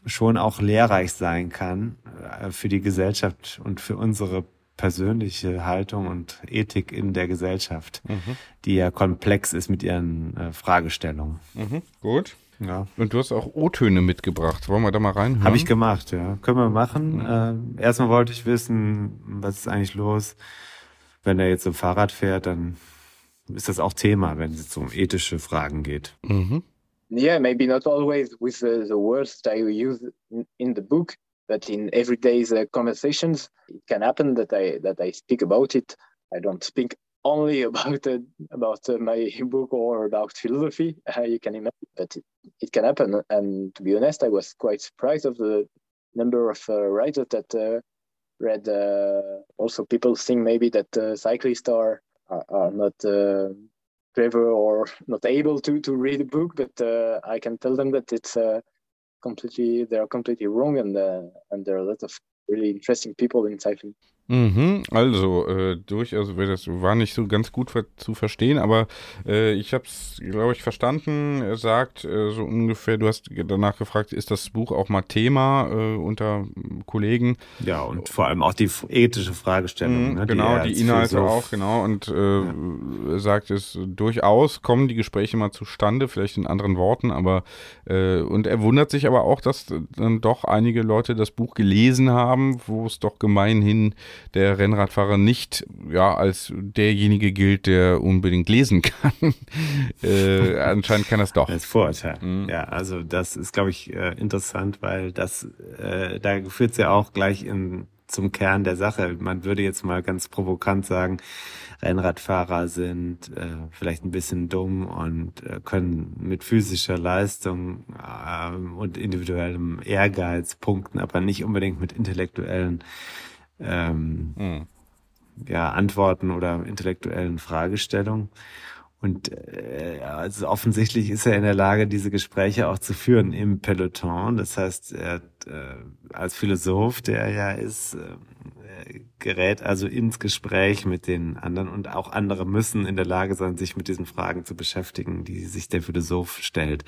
schon auch lehrreich sein kann äh, für die Gesellschaft und für unsere persönliche Haltung und Ethik in der Gesellschaft, mhm. die ja komplex ist mit ihren äh, Fragestellungen. Mhm. Gut. Ja. Und du hast auch O-Töne mitgebracht. Wollen wir da mal rein? Habe ich gemacht, ja. Können wir machen. Mhm. Äh, erstmal wollte ich wissen, was ist eigentlich los, wenn er jetzt so Fahrrad fährt, dann ist das auch Thema, wenn es um ethische Fragen geht. Mhm. Yeah, maybe not always with the, the words that I use in, in the book, but in everyday conversations, it can happen that I that I speak about it. I don't speak only about uh, about uh, my book or about philosophy. Uh, you can imagine, but it, it, can happen. And to be honest, I was quite surprised of the number of uh, writers that uh, read. also, people think maybe that cyclists are are, are not clever or not able to to read a book, but I can tell them that it's completely they are completely wrong, and and there are a lot of really interesting people in cycling. Mhm, also äh, durchaus, das war nicht so ganz gut ver zu verstehen, aber äh, ich habe es, glaube ich, verstanden. Er sagt äh, so ungefähr, du hast danach gefragt, ist das Buch auch mal Thema äh, unter Kollegen? Ja, und vor allem auch die ethische Fragestellung. Mhm, ne, genau, die, die Inhalte Philosoph auch, genau. Und äh, ja. sagt es, durchaus kommen die Gespräche mal zustande, vielleicht in anderen Worten, aber äh, und er wundert sich aber auch, dass dann doch einige Leute das Buch gelesen haben, wo es doch gemeinhin der Rennradfahrer nicht ja als derjenige gilt, der unbedingt lesen kann. (laughs) äh, anscheinend kann das doch. Als Vorurteil. Mhm. Ja, also das ist, glaube ich, äh, interessant, weil das äh, da führt es ja auch gleich in zum Kern der Sache. Man würde jetzt mal ganz provokant sagen, Rennradfahrer sind äh, vielleicht ein bisschen dumm und äh, können mit physischer Leistung äh, und individuellem Ehrgeiz punkten, aber nicht unbedingt mit intellektuellen ähm, mhm. ja, Antworten oder intellektuellen Fragestellungen. Und äh, also offensichtlich ist er in der Lage, diese Gespräche auch zu führen im Peloton. Das heißt, er hat, äh, als Philosoph, der er ja ist, äh, gerät also ins Gespräch mit den anderen und auch andere müssen in der Lage sein, sich mit diesen Fragen zu beschäftigen, die sich der Philosoph stellt.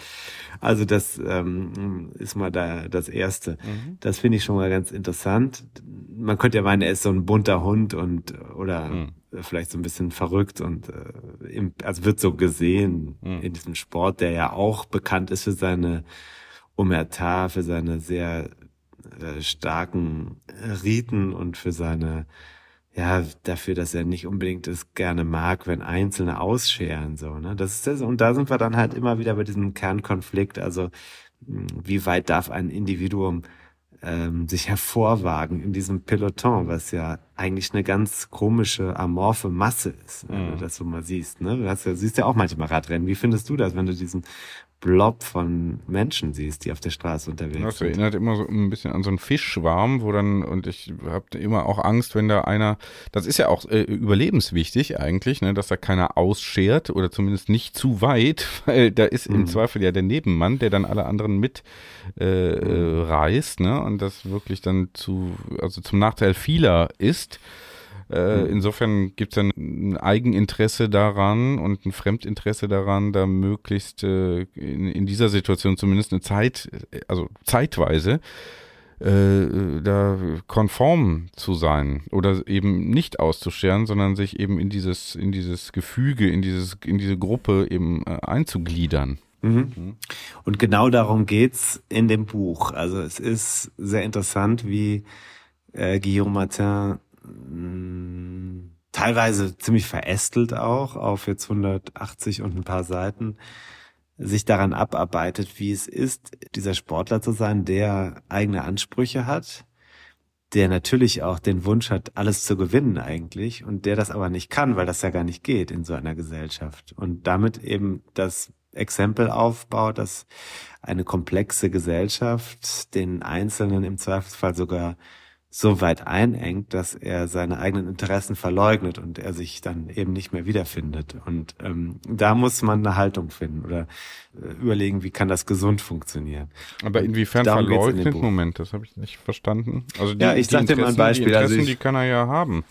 Also das ähm, ist mal da das Erste. Mhm. Das finde ich schon mal ganz interessant. Man könnte ja meinen, er ist so ein bunter Hund und oder mhm. vielleicht so ein bisschen verrückt und äh, im, also wird so gesehen mhm. in diesem Sport, der ja auch bekannt ist für seine Omerta, für seine sehr äh, starken Riten und für seine ja, dafür, dass er nicht unbedingt es gerne mag, wenn Einzelne ausscheren, so, ne? Das ist das, und da sind wir dann halt immer wieder bei diesem Kernkonflikt, also, hm, wie weit darf ein Individuum ähm, sich hervorwagen in diesem Peloton, was ja eigentlich eine ganz komische, amorphe Masse ist, wenn du mhm. das so mal siehst. Ne? Du hast ja, siehst ja auch manchmal Radrennen. Wie findest du das, wenn du diesen Blob von Menschen siehst, die auf der Straße unterwegs das sind. Das erinnert immer so ein bisschen an so einen Fischschwarm, wo dann, und ich habe immer auch Angst, wenn da einer, das ist ja auch äh, überlebenswichtig eigentlich, ne, dass da keiner ausschert oder zumindest nicht zu weit, (laughs) weil da ist mhm. im Zweifel ja der Nebenmann, der dann alle anderen mit äh, äh, reißt, ne, und das wirklich dann zu, also zum Nachteil vieler ist. Äh, mhm. insofern gibt es dann ein Eigeninteresse daran und ein Fremdinteresse daran, da möglichst äh, in, in, dieser Situation zumindest eine Zeit, also zeitweise, äh, da konform zu sein oder eben nicht auszuscheren, sondern sich eben in dieses, in dieses Gefüge, in dieses, in diese Gruppe eben äh, einzugliedern. Mhm. mhm. Und genau darum geht's in dem Buch. Also es ist sehr interessant, wie äh, Guillaume Martin mh, teilweise ziemlich verästelt auch, auf jetzt 180 und ein paar Seiten, sich daran abarbeitet, wie es ist, dieser Sportler zu sein, der eigene Ansprüche hat, der natürlich auch den Wunsch hat, alles zu gewinnen eigentlich und der das aber nicht kann, weil das ja gar nicht geht in so einer Gesellschaft und damit eben das Exempel aufbaut, dass eine komplexe Gesellschaft den Einzelnen im Zweifelsfall sogar so weit einengt, dass er seine eigenen Interessen verleugnet und er sich dann eben nicht mehr wiederfindet. Und ähm, da muss man eine Haltung finden oder äh, überlegen, wie kann das gesund funktionieren. Aber inwiefern verleugnet? In Moment, das habe ich nicht verstanden. Also die, ja, ich sage dir mal ein Beispiel. Die also Interessen, also ich, die kann er ja haben.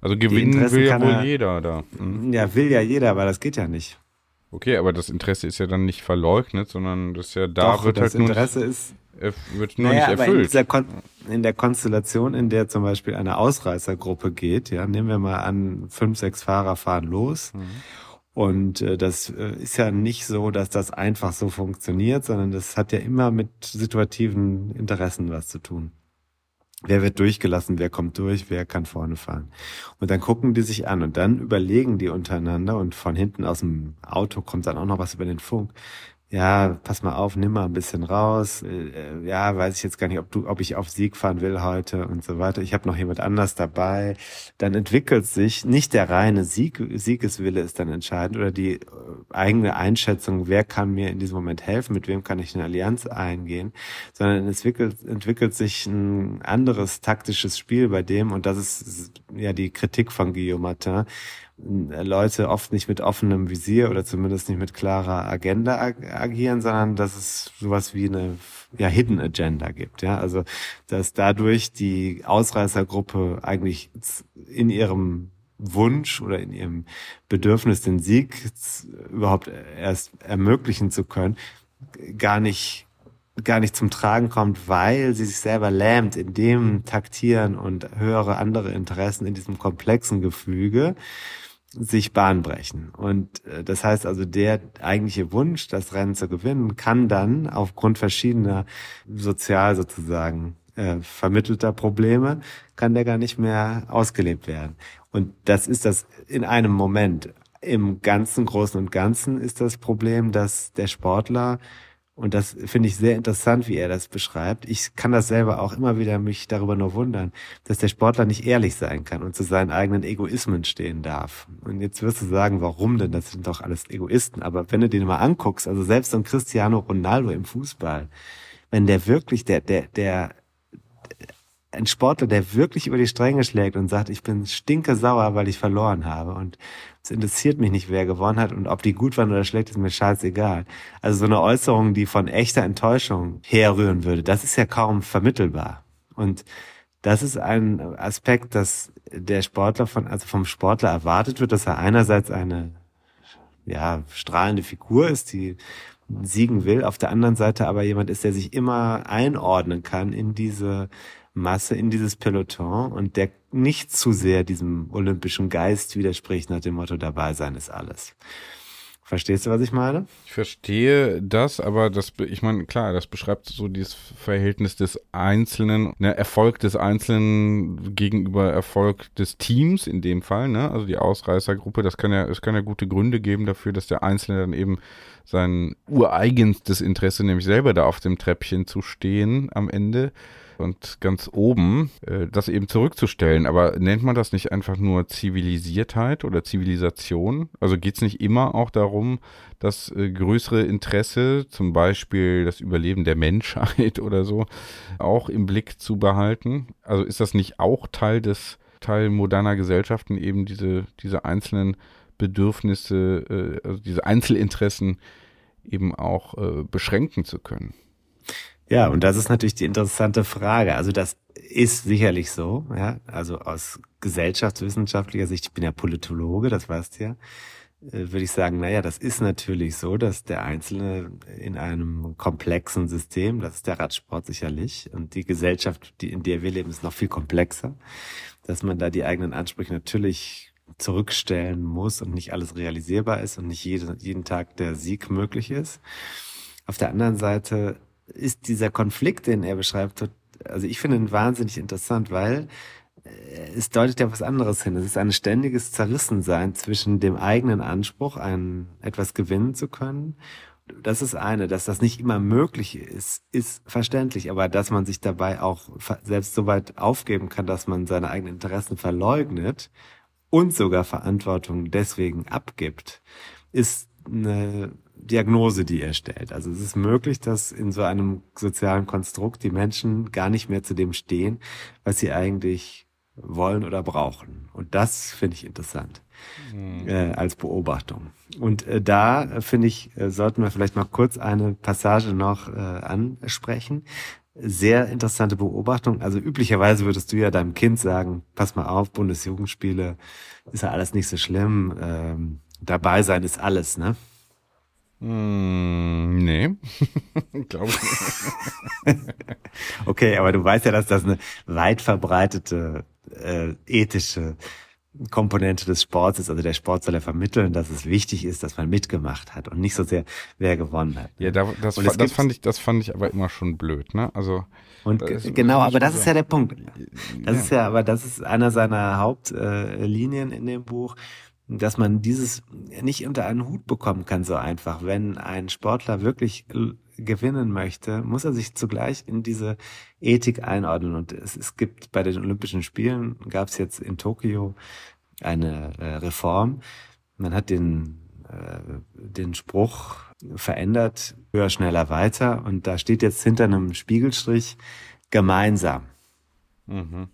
Also gewinnen will ja wohl er, jeder da. Mhm. Ja, will ja jeder, aber das geht ja nicht. Okay, aber das Interesse ist ja dann nicht verleugnet, sondern das ist ja da Doch, wird das halt Interesse nur ist wird nur naja, nicht erfüllt. In, in, der Konstellation, in der zum Beispiel eine Ausreißergruppe geht, ja, nehmen wir mal an, fünf, sechs Fahrer fahren los. Mhm. Und äh, das äh, ist ja nicht so, dass das einfach so funktioniert, sondern das hat ja immer mit situativen Interessen was zu tun. Wer wird durchgelassen, wer kommt durch, wer kann vorne fahren. Und dann gucken die sich an und dann überlegen die untereinander und von hinten aus dem Auto kommt dann auch noch was über den Funk ja, pass mal auf, nimm mal ein bisschen raus. Äh, ja, weiß ich jetzt gar nicht, ob du, ob ich auf Sieg fahren will heute und so weiter. Ich habe noch jemand anders dabei. Dann entwickelt sich nicht der reine Sieg, Siegeswille ist dann entscheidend oder die äh, eigene Einschätzung, wer kann mir in diesem Moment helfen, mit wem kann ich eine Allianz eingehen, sondern es entwickelt, entwickelt sich ein anderes taktisches Spiel bei dem und das ist ja die Kritik von Guillaume Martin Leute oft nicht mit offenem Visier oder zumindest nicht mit klarer Agenda ag agieren, sondern dass es sowas wie eine ja, Hidden Agenda gibt. Ja, also dass dadurch die Ausreißergruppe eigentlich in ihrem Wunsch oder in ihrem Bedürfnis, den Sieg überhaupt erst ermöglichen zu können, gar nicht gar nicht zum Tragen kommt, weil sie sich selber lähmt in dem Taktieren und höhere andere Interessen in diesem komplexen Gefüge sich Bahn brechen. Und äh, das heißt also, der eigentliche Wunsch, das Rennen zu gewinnen, kann dann aufgrund verschiedener sozial sozusagen äh, vermittelter Probleme, kann der gar nicht mehr ausgelebt werden. Und das ist das in einem Moment. Im ganzen Großen und Ganzen ist das Problem, dass der Sportler und das finde ich sehr interessant, wie er das beschreibt. Ich kann das selber auch immer wieder mich darüber nur wundern, dass der Sportler nicht ehrlich sein kann und zu seinen eigenen Egoismen stehen darf. Und jetzt wirst du sagen, warum denn? Das sind doch alles Egoisten. Aber wenn du den mal anguckst, also selbst so ein Cristiano Ronaldo im Fußball, wenn der wirklich, der, der, der, ein Sportler, der wirklich über die Stränge schlägt und sagt, ich bin stinke sauer, weil ich verloren habe und es interessiert mich nicht, wer gewonnen hat und ob die gut waren oder schlecht, ist mir scheißegal. Also so eine Äußerung, die von echter Enttäuschung herrühren würde, das ist ja kaum vermittelbar. Und das ist ein Aspekt, dass der Sportler von, also vom Sportler erwartet wird, dass er einerseits eine, ja, strahlende Figur ist, die siegen will, auf der anderen Seite aber jemand ist, der sich immer einordnen kann in diese Masse in dieses Peloton und der nicht zu sehr diesem olympischen Geist widerspricht nach dem Motto dabei sein ist alles. Verstehst du, was ich meine? Ich verstehe das, aber das, ich meine, klar, das beschreibt so dieses Verhältnis des Einzelnen, ne, Erfolg des Einzelnen gegenüber Erfolg des Teams in dem Fall, ne? Also die Ausreißergruppe, das kann ja, es kann ja gute Gründe geben dafür, dass der Einzelne dann eben sein ureigenstes Interesse, nämlich selber da auf dem Treppchen zu stehen am Ende, und ganz oben äh, das eben zurückzustellen. Aber nennt man das nicht einfach nur Zivilisiertheit oder Zivilisation? Also geht es nicht immer auch darum, das äh, größere Interesse, zum Beispiel das Überleben der Menschheit (laughs) oder so, auch im Blick zu behalten? Also ist das nicht auch Teil des Teil moderner Gesellschaften, eben diese, diese einzelnen Bedürfnisse, äh, also diese Einzelinteressen eben auch äh, beschränken zu können? Ja, und das ist natürlich die interessante Frage. Also das ist sicherlich so, ja. Also aus gesellschaftswissenschaftlicher Sicht, ich bin ja Politologe, das weißt du ja, äh, würde ich sagen, naja, das ist natürlich so, dass der Einzelne in einem komplexen System, das ist der Radsport sicherlich, und die Gesellschaft, die, in der wir leben, ist noch viel komplexer, dass man da die eigenen Ansprüche natürlich zurückstellen muss und nicht alles realisierbar ist und nicht jeden, jeden Tag der Sieg möglich ist. Auf der anderen Seite ist dieser Konflikt, den er beschreibt, also ich finde ihn wahnsinnig interessant, weil äh, es deutet ja was anderes hin. Es ist ein ständiges Zerrissensein zwischen dem eigenen Anspruch, ein, etwas gewinnen zu können das ist eine, dass das nicht immer möglich ist, ist verständlich, aber dass man sich dabei auch selbst so weit aufgeben kann, dass man seine eigenen Interessen verleugnet und sogar Verantwortung deswegen abgibt, ist eine Diagnose, die er stellt. Also es ist möglich, dass in so einem sozialen Konstrukt die Menschen gar nicht mehr zu dem stehen, was sie eigentlich wollen oder brauchen. Und das finde ich interessant mhm. äh, als Beobachtung. Und äh, da äh, finde ich, äh, sollten wir vielleicht mal kurz eine Passage noch äh, ansprechen. Sehr interessante Beobachtung. Also üblicherweise würdest du ja deinem Kind sagen, pass mal auf, Bundesjugendspiele ist ja alles nicht so schlimm. Ähm, dabei sein ist alles, ne? Mm, nee, (laughs) glaube ich nicht. (laughs) okay, aber du weißt ja, dass das eine weit verbreitete äh, ethische Komponente des Sports ist. Also der Sport soll ja vermitteln, dass es wichtig ist, dass man mitgemacht hat und nicht so sehr, wer gewonnen hat. Ja, da, das, fa das fand ich, das fand ich aber immer schon blöd, ne? Also und genau, aber das ist ja der Punkt. Das ja. ist ja, aber das ist einer seiner Hauptlinien äh, in dem Buch, dass man dieses nicht unter einen Hut bekommen kann so einfach. Wenn ein Sportler wirklich gewinnen möchte, muss er sich zugleich in diese Ethik einordnen. Und es, es gibt bei den Olympischen Spielen, gab es jetzt in Tokio eine äh, Reform. Man hat den, äh, den Spruch verändert, höher, schneller, weiter. Und da steht jetzt hinter einem Spiegelstrich gemeinsam. Mhm.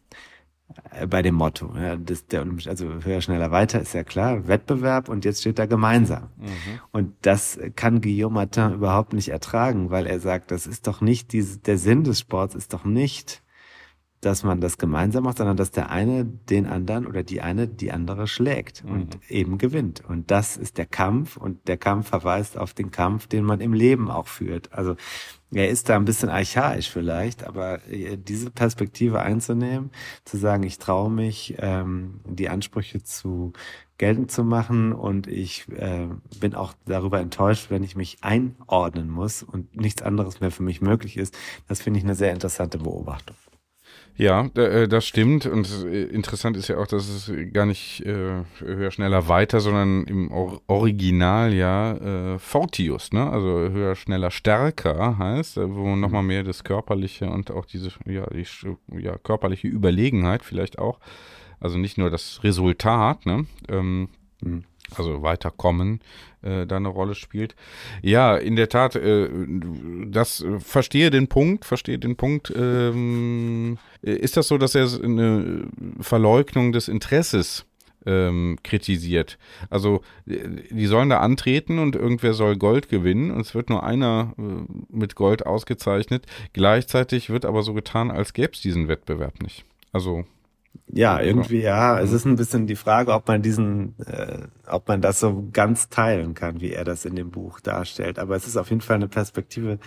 Äh, bei dem Motto. Ja, das, der, also höher, schneller, weiter ist ja klar, Wettbewerb und jetzt steht da gemeinsam. Mhm. Und das kann Guillaume Martin überhaupt nicht ertragen, weil er sagt, das ist doch nicht, diese, der Sinn des Sports ist doch nicht, dass man das gemeinsam macht, sondern dass der eine den anderen oder die eine die andere schlägt mhm. und eben gewinnt. Und das ist der Kampf und der Kampf verweist auf den Kampf, den man im Leben auch führt. Also er ist da ein bisschen archaisch vielleicht, aber äh, diese Perspektive einzunehmen, zu sagen, ich traue mich, ähm, die Ansprüche zu geltend zu machen und ich äh, bin auch darüber enttäuscht, wenn ich mich einordnen muss und nichts anderes mehr für mich möglich ist. Das finde ich eine sehr interessante Beobachtung. Ja, äh, das stimmt. Und äh, interessant ist ja auch, dass es gar nicht äh, höher, schneller, weiter, sondern im Original ja äh, Fortius, ne? Also höher, schneller, stärker heißt, wo nochmal mehr das Körperliche und auch diese, ja, die ja, körperliche Überlegenheit vielleicht auch, also nicht nur das Resultat, ne? Ähm, mhm also weiterkommen, äh, da eine Rolle spielt. Ja, in der Tat, äh, das äh, verstehe den Punkt, verstehe den Punkt. Ähm, ist das so, dass er eine Verleugnung des Interesses ähm, kritisiert? Also die sollen da antreten und irgendwer soll Gold gewinnen und es wird nur einer äh, mit Gold ausgezeichnet. Gleichzeitig wird aber so getan, als gäbe es diesen Wettbewerb nicht. Also ja, irgendwie ja. Es ist ein bisschen die Frage, ob man diesen, äh, ob man das so ganz teilen kann, wie er das in dem Buch darstellt. Aber es ist auf jeden Fall eine Perspektive,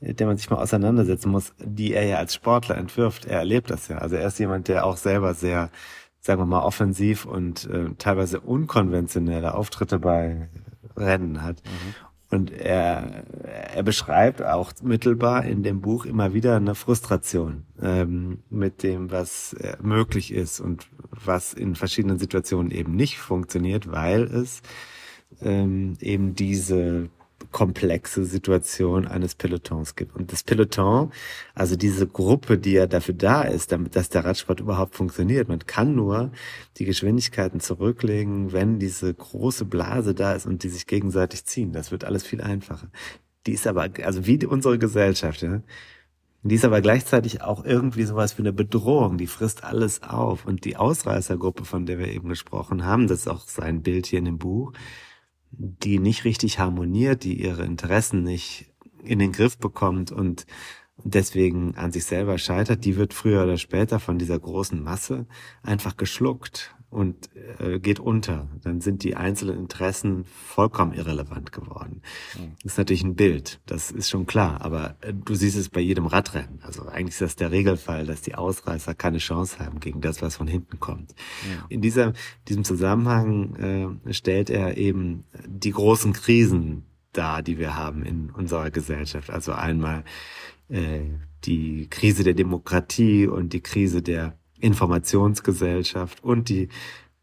mit der man sich mal auseinandersetzen muss, die er ja als Sportler entwirft. Er erlebt das ja. Also er ist jemand, der auch selber sehr, sagen wir mal, offensiv und äh, teilweise unkonventionelle Auftritte bei Rennen hat. Mhm. Und er, er beschreibt auch mittelbar in dem Buch immer wieder eine Frustration ähm, mit dem, was äh, möglich ist und was in verschiedenen Situationen eben nicht funktioniert, weil es ähm, eben diese komplexe Situation eines Pelotons gibt. Und das Peloton, also diese Gruppe, die ja dafür da ist, damit, dass der Radsport überhaupt funktioniert. Man kann nur die Geschwindigkeiten zurücklegen, wenn diese große Blase da ist und die sich gegenseitig ziehen. Das wird alles viel einfacher. Die ist aber, also wie unsere Gesellschaft, ja. Die ist aber gleichzeitig auch irgendwie sowas wie eine Bedrohung. Die frisst alles auf. Und die Ausreißergruppe, von der wir eben gesprochen haben, das ist auch sein Bild hier in dem Buch, die nicht richtig harmoniert, die ihre Interessen nicht in den Griff bekommt und deswegen an sich selber scheitert, die wird früher oder später von dieser großen Masse einfach geschluckt und äh, geht unter. Dann sind die einzelnen Interessen vollkommen irrelevant geworden. Das ist natürlich ein Bild, das ist schon klar, aber äh, du siehst es bei jedem Radrennen. Also eigentlich ist das der Regelfall, dass die Ausreißer keine Chance haben gegen das, was von hinten kommt. Ja. In dieser, diesem Zusammenhang äh, stellt er eben die großen Krisen dar, die wir haben in unserer Gesellschaft. Also einmal äh, die Krise der Demokratie und die Krise der Informationsgesellschaft und die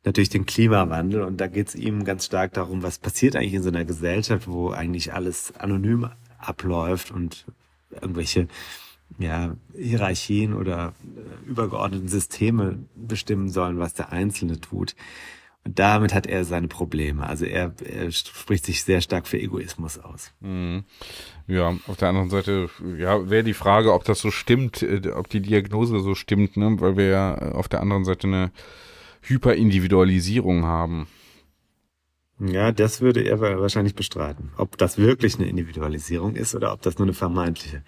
natürlich den Klimawandel. Und da geht es ihm ganz stark darum, was passiert eigentlich in so einer Gesellschaft, wo eigentlich alles anonym abläuft und irgendwelche ja, Hierarchien oder äh, übergeordneten Systeme bestimmen sollen, was der Einzelne tut. Und damit hat er seine Probleme. Also er, er spricht sich sehr stark für Egoismus aus. Mhm. Ja, auf der anderen Seite, ja, wäre die Frage, ob das so stimmt, äh, ob die Diagnose so stimmt, ne? weil wir ja auf der anderen Seite eine Hyperindividualisierung haben. Ja, das würde er wahrscheinlich bestreiten. Ob das wirklich eine Individualisierung ist oder ob das nur eine vermeintliche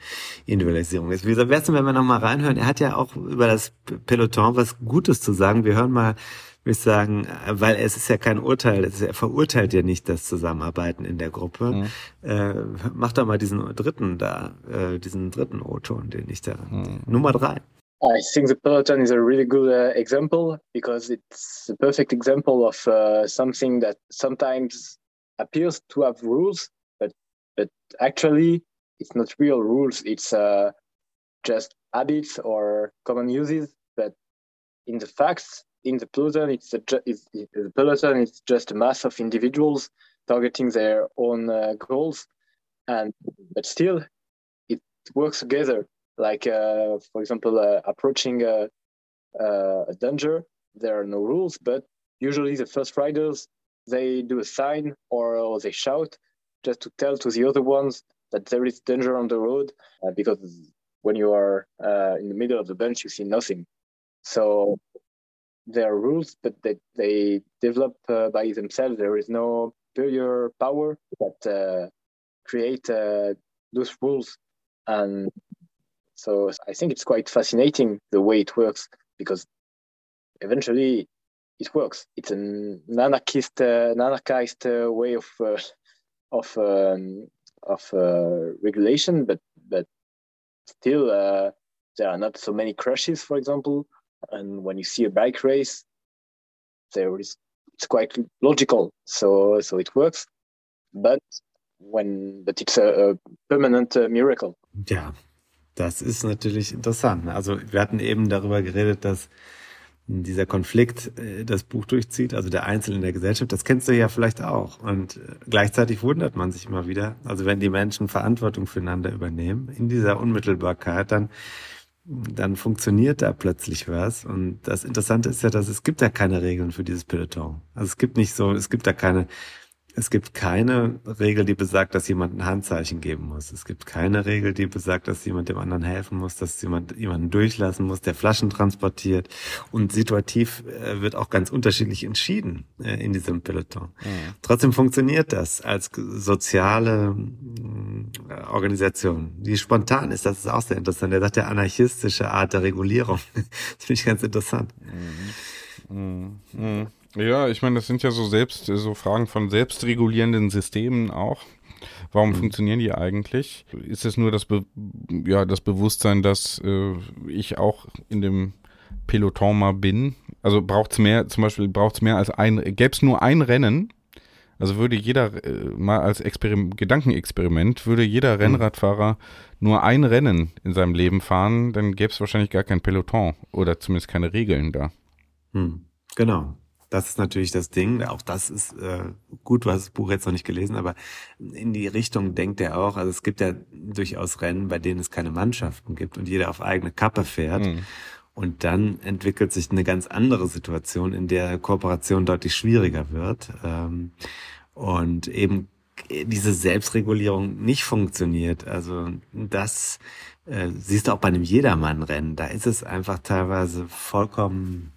Individualisierung ist. Wie gesagt, wär's denn, wenn wir nochmal reinhören? Er hat ja auch über das Peloton was Gutes zu sagen. Wir hören mal, würde ich sagen, weil es ist ja kein Urteil, ist, er verurteilt ja nicht das Zusammenarbeiten in der Gruppe. Mhm. Äh, mach doch mal diesen dritten da, äh, diesen dritten O-Ton, den ich da, mhm. Nummer drei. I think the peloton is a really good uh, example because it's a perfect example of uh, something that sometimes appears to have rules, but but actually it's not real rules. It's uh, just habits or common uses. But in the facts, in the peloton, it's, a, it's, the peloton. It's just a mass of individuals targeting their own uh, goals, and but still, it works together like uh, for example uh, approaching a, a danger there are no rules but usually the first riders they do a sign or, or they shout just to tell to the other ones that there is danger on the road uh, because when you are uh, in the middle of the bench you see nothing so there are rules but they, they develop uh, by themselves there is no superior power that uh, create those rules and so I think it's quite fascinating the way it works because eventually it works. It's an anarchist, uh, an anarchist uh, way of uh, of um, of uh, regulation, but but still uh, there are not so many crashes, for example. And when you see a bike race, there is it's quite logical. So so it works, but when but it's a, a permanent uh, miracle. Yeah, Das ist natürlich interessant. Also wir hatten eben darüber geredet, dass dieser Konflikt äh, das Buch durchzieht, also der Einzelne in der Gesellschaft, das kennst du ja vielleicht auch. Und äh, gleichzeitig wundert man sich immer wieder, also wenn die Menschen Verantwortung füreinander übernehmen, in dieser Unmittelbarkeit, dann, dann funktioniert da plötzlich was. Und das Interessante ist ja, dass es gibt ja keine Regeln für dieses Peloton. Also es gibt nicht so, es gibt da keine es gibt keine Regel, die besagt, dass jemand ein Handzeichen geben muss. Es gibt keine Regel, die besagt, dass jemand dem anderen helfen muss, dass jemand jemanden durchlassen muss, der Flaschen transportiert. Und situativ äh, wird auch ganz unterschiedlich entschieden äh, in diesem Peloton. Mhm. Trotzdem funktioniert das als soziale äh, Organisation. Die spontan ist, das ist auch sehr interessant. Er sagt ja anarchistische Art der Regulierung. (laughs) das finde ich ganz interessant. Mhm. Mhm. Ja, ich meine, das sind ja so selbst, so Fragen von selbstregulierenden Systemen auch. Warum mhm. funktionieren die eigentlich? Ist es nur das, Be ja, das Bewusstsein, dass äh, ich auch in dem Peloton mal bin? Also braucht es mehr, zum Beispiel braucht es mehr als ein, gäbe es nur ein Rennen, also würde jeder äh, mal als Experim Gedankenexperiment, würde jeder mhm. Rennradfahrer nur ein Rennen in seinem Leben fahren, dann gäbe es wahrscheinlich gar kein Peloton oder zumindest keine Regeln da. Hm, genau. Das ist natürlich das Ding. Auch das ist äh, gut, du hast das Buch jetzt noch nicht gelesen, aber in die Richtung denkt er auch. Also es gibt ja durchaus Rennen, bei denen es keine Mannschaften gibt und jeder auf eigene Kappe fährt. Mhm. Und dann entwickelt sich eine ganz andere Situation, in der Kooperation deutlich schwieriger wird. Ähm, und eben diese Selbstregulierung nicht funktioniert. Also das äh, siehst du auch bei einem Jedermann-Rennen. Da ist es einfach teilweise vollkommen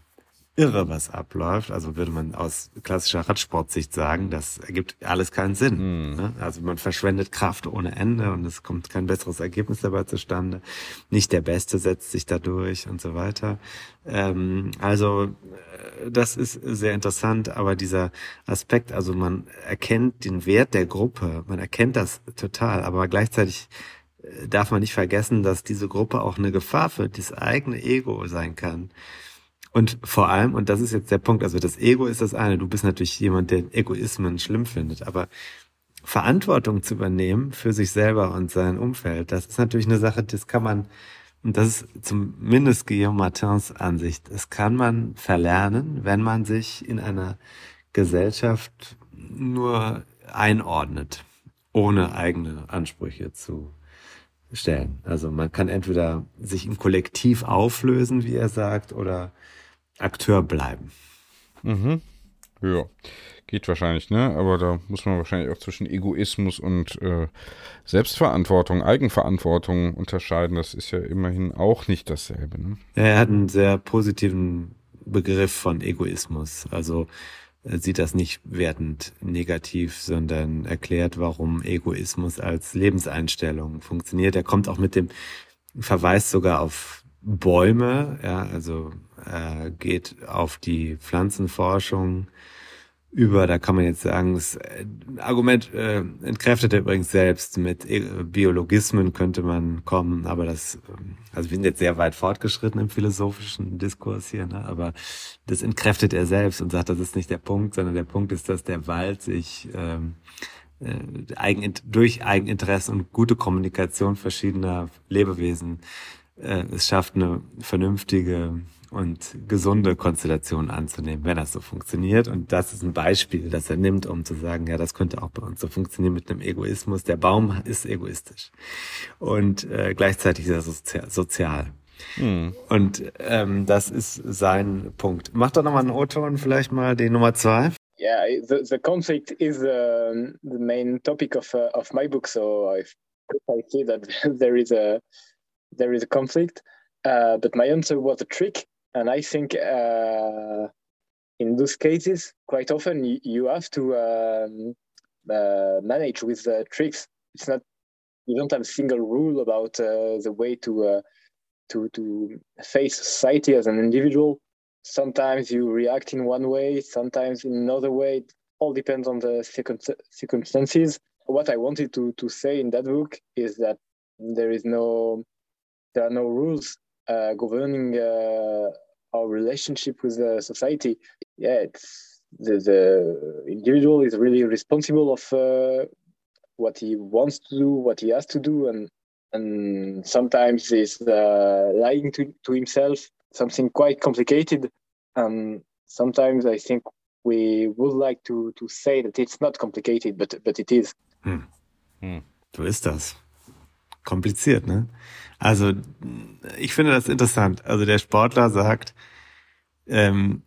irre, was abläuft. Also würde man aus klassischer Radsportsicht sagen, das ergibt alles keinen Sinn. Mhm. Ne? Also man verschwendet Kraft ohne Ende und es kommt kein besseres Ergebnis dabei zustande. Nicht der Beste setzt sich dadurch und so weiter. Ähm, also äh, das ist sehr interessant, aber dieser Aspekt, also man erkennt den Wert der Gruppe, man erkennt das total, aber gleichzeitig äh, darf man nicht vergessen, dass diese Gruppe auch eine Gefahr für das eigene Ego sein kann. Und vor allem, und das ist jetzt der Punkt, also das Ego ist das eine, du bist natürlich jemand, der Egoismen schlimm findet, aber Verantwortung zu übernehmen für sich selber und sein Umfeld, das ist natürlich eine Sache, das kann man und das ist zumindest Guillaume Martins Ansicht, das kann man verlernen, wenn man sich in einer Gesellschaft nur einordnet, ohne eigene Ansprüche zu stellen. Also man kann entweder sich im Kollektiv auflösen, wie er sagt, oder Akteur bleiben. Mhm. Ja, geht wahrscheinlich, ne? Aber da muss man wahrscheinlich auch zwischen Egoismus und äh, Selbstverantwortung, Eigenverantwortung unterscheiden. Das ist ja immerhin auch nicht dasselbe. Ne? Er hat einen sehr positiven Begriff von Egoismus. Also er sieht das nicht wertend negativ, sondern erklärt, warum Egoismus als Lebenseinstellung funktioniert. Er kommt auch mit dem Verweis sogar auf Bäume, ja, also er geht auf die Pflanzenforschung über, da kann man jetzt sagen, das äh, Argument äh, entkräftet er übrigens selbst. Mit äh, Biologismen könnte man kommen, aber das, ähm, also wir sind jetzt sehr weit fortgeschritten im philosophischen Diskurs hier, ne? aber das entkräftet er selbst und sagt, das ist nicht der Punkt, sondern der Punkt ist, dass der Wald sich ähm, äh, Eigen, durch Eigeninteresse und gute Kommunikation verschiedener Lebewesen äh, es schafft, eine vernünftige und gesunde Konstellationen anzunehmen, wenn das so funktioniert. Und das ist ein Beispiel, das er nimmt, um zu sagen, ja, das könnte auch bei uns so funktionieren mit einem Egoismus. Der Baum ist egoistisch und äh, gleichzeitig ist er sozial. sozial. Hm. Und ähm, das ist sein Punkt. Mach doch nochmal einen O-Ton, vielleicht mal die Nummer zwei. Yeah, the, the conflict is uh, the main topic of uh, of my book. So I, I see that (laughs) there is a there is a conflict, uh, but my answer was a trick. And I think uh, in those cases, quite often you, have to um, uh, manage with uh, tricks. It's not you don't have a single rule about uh, the way to uh, to to face society as an individual. Sometimes you react in one way, sometimes in another way. It all depends on the circumstances. What I wanted to to say in that book is that there is no there are no rules governing uh, our relationship with the society. Yeah, it's the, the individual is really responsible of uh, what he wants to do, what he has to do, and and sometimes he's uh, lying to, to himself, something quite complicated. And sometimes I think we would like to to say that it's not complicated, but but it is. Hm. Hm. Ist das. Kompliziert, ne? Also ich finde das interessant. Also der Sportler sagt, ähm,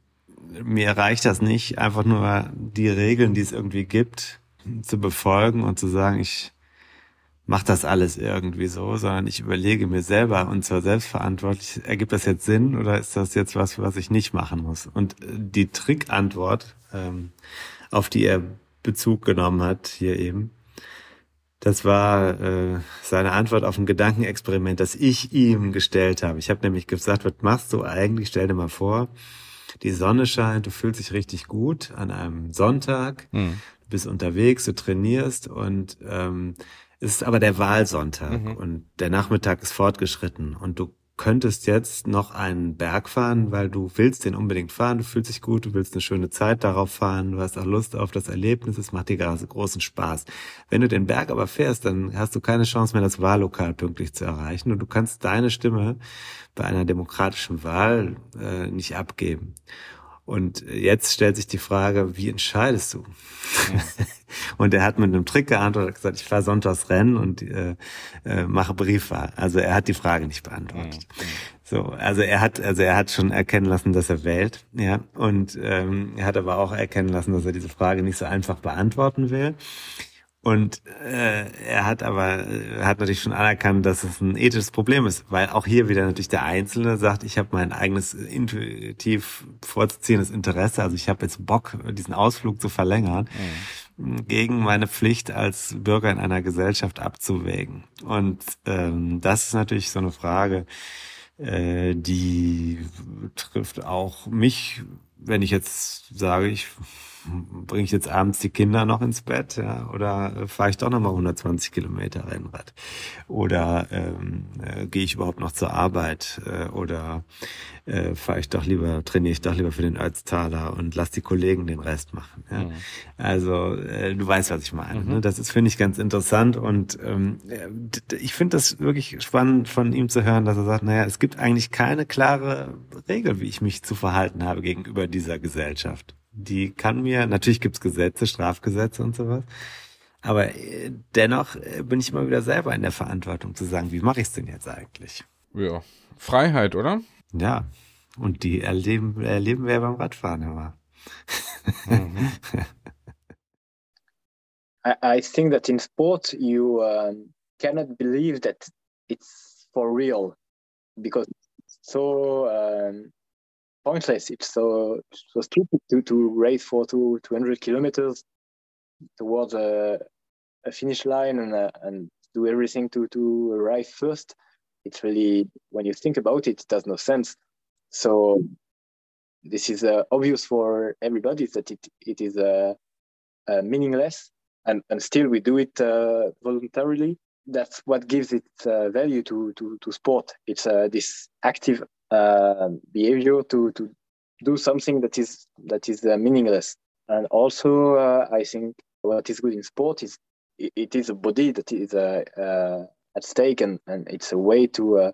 mir reicht das nicht, einfach nur die Regeln, die es irgendwie gibt, zu befolgen und zu sagen, ich mache das alles irgendwie so, sondern ich überlege mir selber und zwar selbstverantwortlich, ergibt das jetzt Sinn oder ist das jetzt was, was ich nicht machen muss? Und die Trickantwort, ähm, auf die er Bezug genommen hat hier eben, das war äh, seine Antwort auf ein Gedankenexperiment, das ich ihm gestellt habe. Ich habe nämlich gesagt, was machst du eigentlich? Stell dir mal vor, die Sonne scheint, du fühlst dich richtig gut an einem Sonntag, mhm. du bist unterwegs, du trainierst und ähm, es ist aber der Wahlsonntag mhm. und der Nachmittag ist fortgeschritten und du könntest jetzt noch einen Berg fahren, weil du willst den unbedingt fahren, du fühlst dich gut, du willst eine schöne Zeit darauf fahren, du hast auch Lust auf das Erlebnis, es macht dir großen Spaß. Wenn du den Berg aber fährst, dann hast du keine Chance mehr, das Wahllokal pünktlich zu erreichen und du kannst deine Stimme bei einer demokratischen Wahl äh, nicht abgeben. Und jetzt stellt sich die Frage, wie entscheidest du? Und er hat mit einem Trick geantwortet, gesagt, ich fahre sonntags Rennen und äh, äh, mache Briefwahl. Also er hat die Frage nicht beantwortet. Ja. So, also er hat, also er hat schon erkennen lassen, dass er wählt, ja, und ähm, er hat aber auch erkennen lassen, dass er diese Frage nicht so einfach beantworten will. Und äh, er hat aber er hat natürlich schon anerkannt, dass es ein ethisches Problem ist, weil auch hier wieder natürlich der Einzelne sagt, ich habe mein eigenes intuitiv vorzuziehendes Interesse, also ich habe jetzt Bock, diesen Ausflug zu verlängern, mhm. Gegen meine Pflicht als Bürger in einer Gesellschaft abzuwägen. Und ähm, das ist natürlich so eine Frage, äh, die trifft auch mich, wenn ich jetzt sage, ich bringe ich jetzt abends die Kinder noch ins Bett, ja, oder äh, fahre ich doch nochmal 120 Kilometer Rennrad? Oder ähm, äh, gehe ich überhaupt noch zur Arbeit? Äh, oder äh, fahre ich doch lieber, trainiere ich doch lieber für den Ötztaler und lass die Kollegen den Rest machen. Ja? Mhm. Also äh, du weißt, was ich meine. Mhm. Ne? Das ist, finde ich, ganz interessant und ähm, ich finde das wirklich spannend von ihm zu hören, dass er sagt, naja, es gibt eigentlich keine klare Regel, wie ich mich zu verhalten habe gegenüber dieser Gesellschaft die kann mir, natürlich gibt's Gesetze, Strafgesetze und sowas, aber äh, dennoch äh, bin ich immer wieder selber in der Verantwortung zu sagen, wie mache ich es denn jetzt eigentlich? Ja, Freiheit, oder? Ja, und die erleben, erleben wir beim Radfahren immer. Mhm. (laughs) I, I think that in sport you um, cannot believe that it's for real because so um, pointless. It's so so stupid to, to race for two, 200 kilometers towards a, a finish line and, uh, and do everything to, to arrive first. It's really, when you think about it, it does no sense. So this is uh, obvious for everybody that it, it is uh, uh, meaningless and, and still we do it uh, voluntarily. That's what gives it uh, value to, to, to sport. It's this active uh, behavior to to do something that is that is uh, meaningless. And also, uh, I think what is good in sport is it, it is a body that is uh, uh, at stake, and, and it's a way to uh,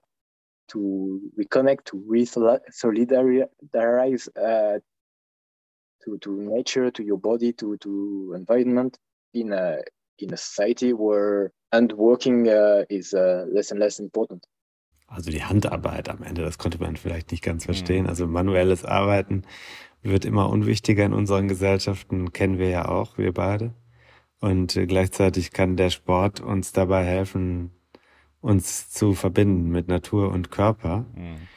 to reconnect, to re-solidarize to to nature, to your body, to to environment in a in a society where and working is less and less important. Also die Handarbeit am Ende, das konnte man vielleicht nicht ganz verstehen. Mhm. Also manuelles Arbeiten wird immer unwichtiger in unseren Gesellschaften, kennen wir ja auch, wir beide. Und äh, gleichzeitig kann der Sport uns dabei helfen, uns zu verbinden mit Natur und Körper. Mhm.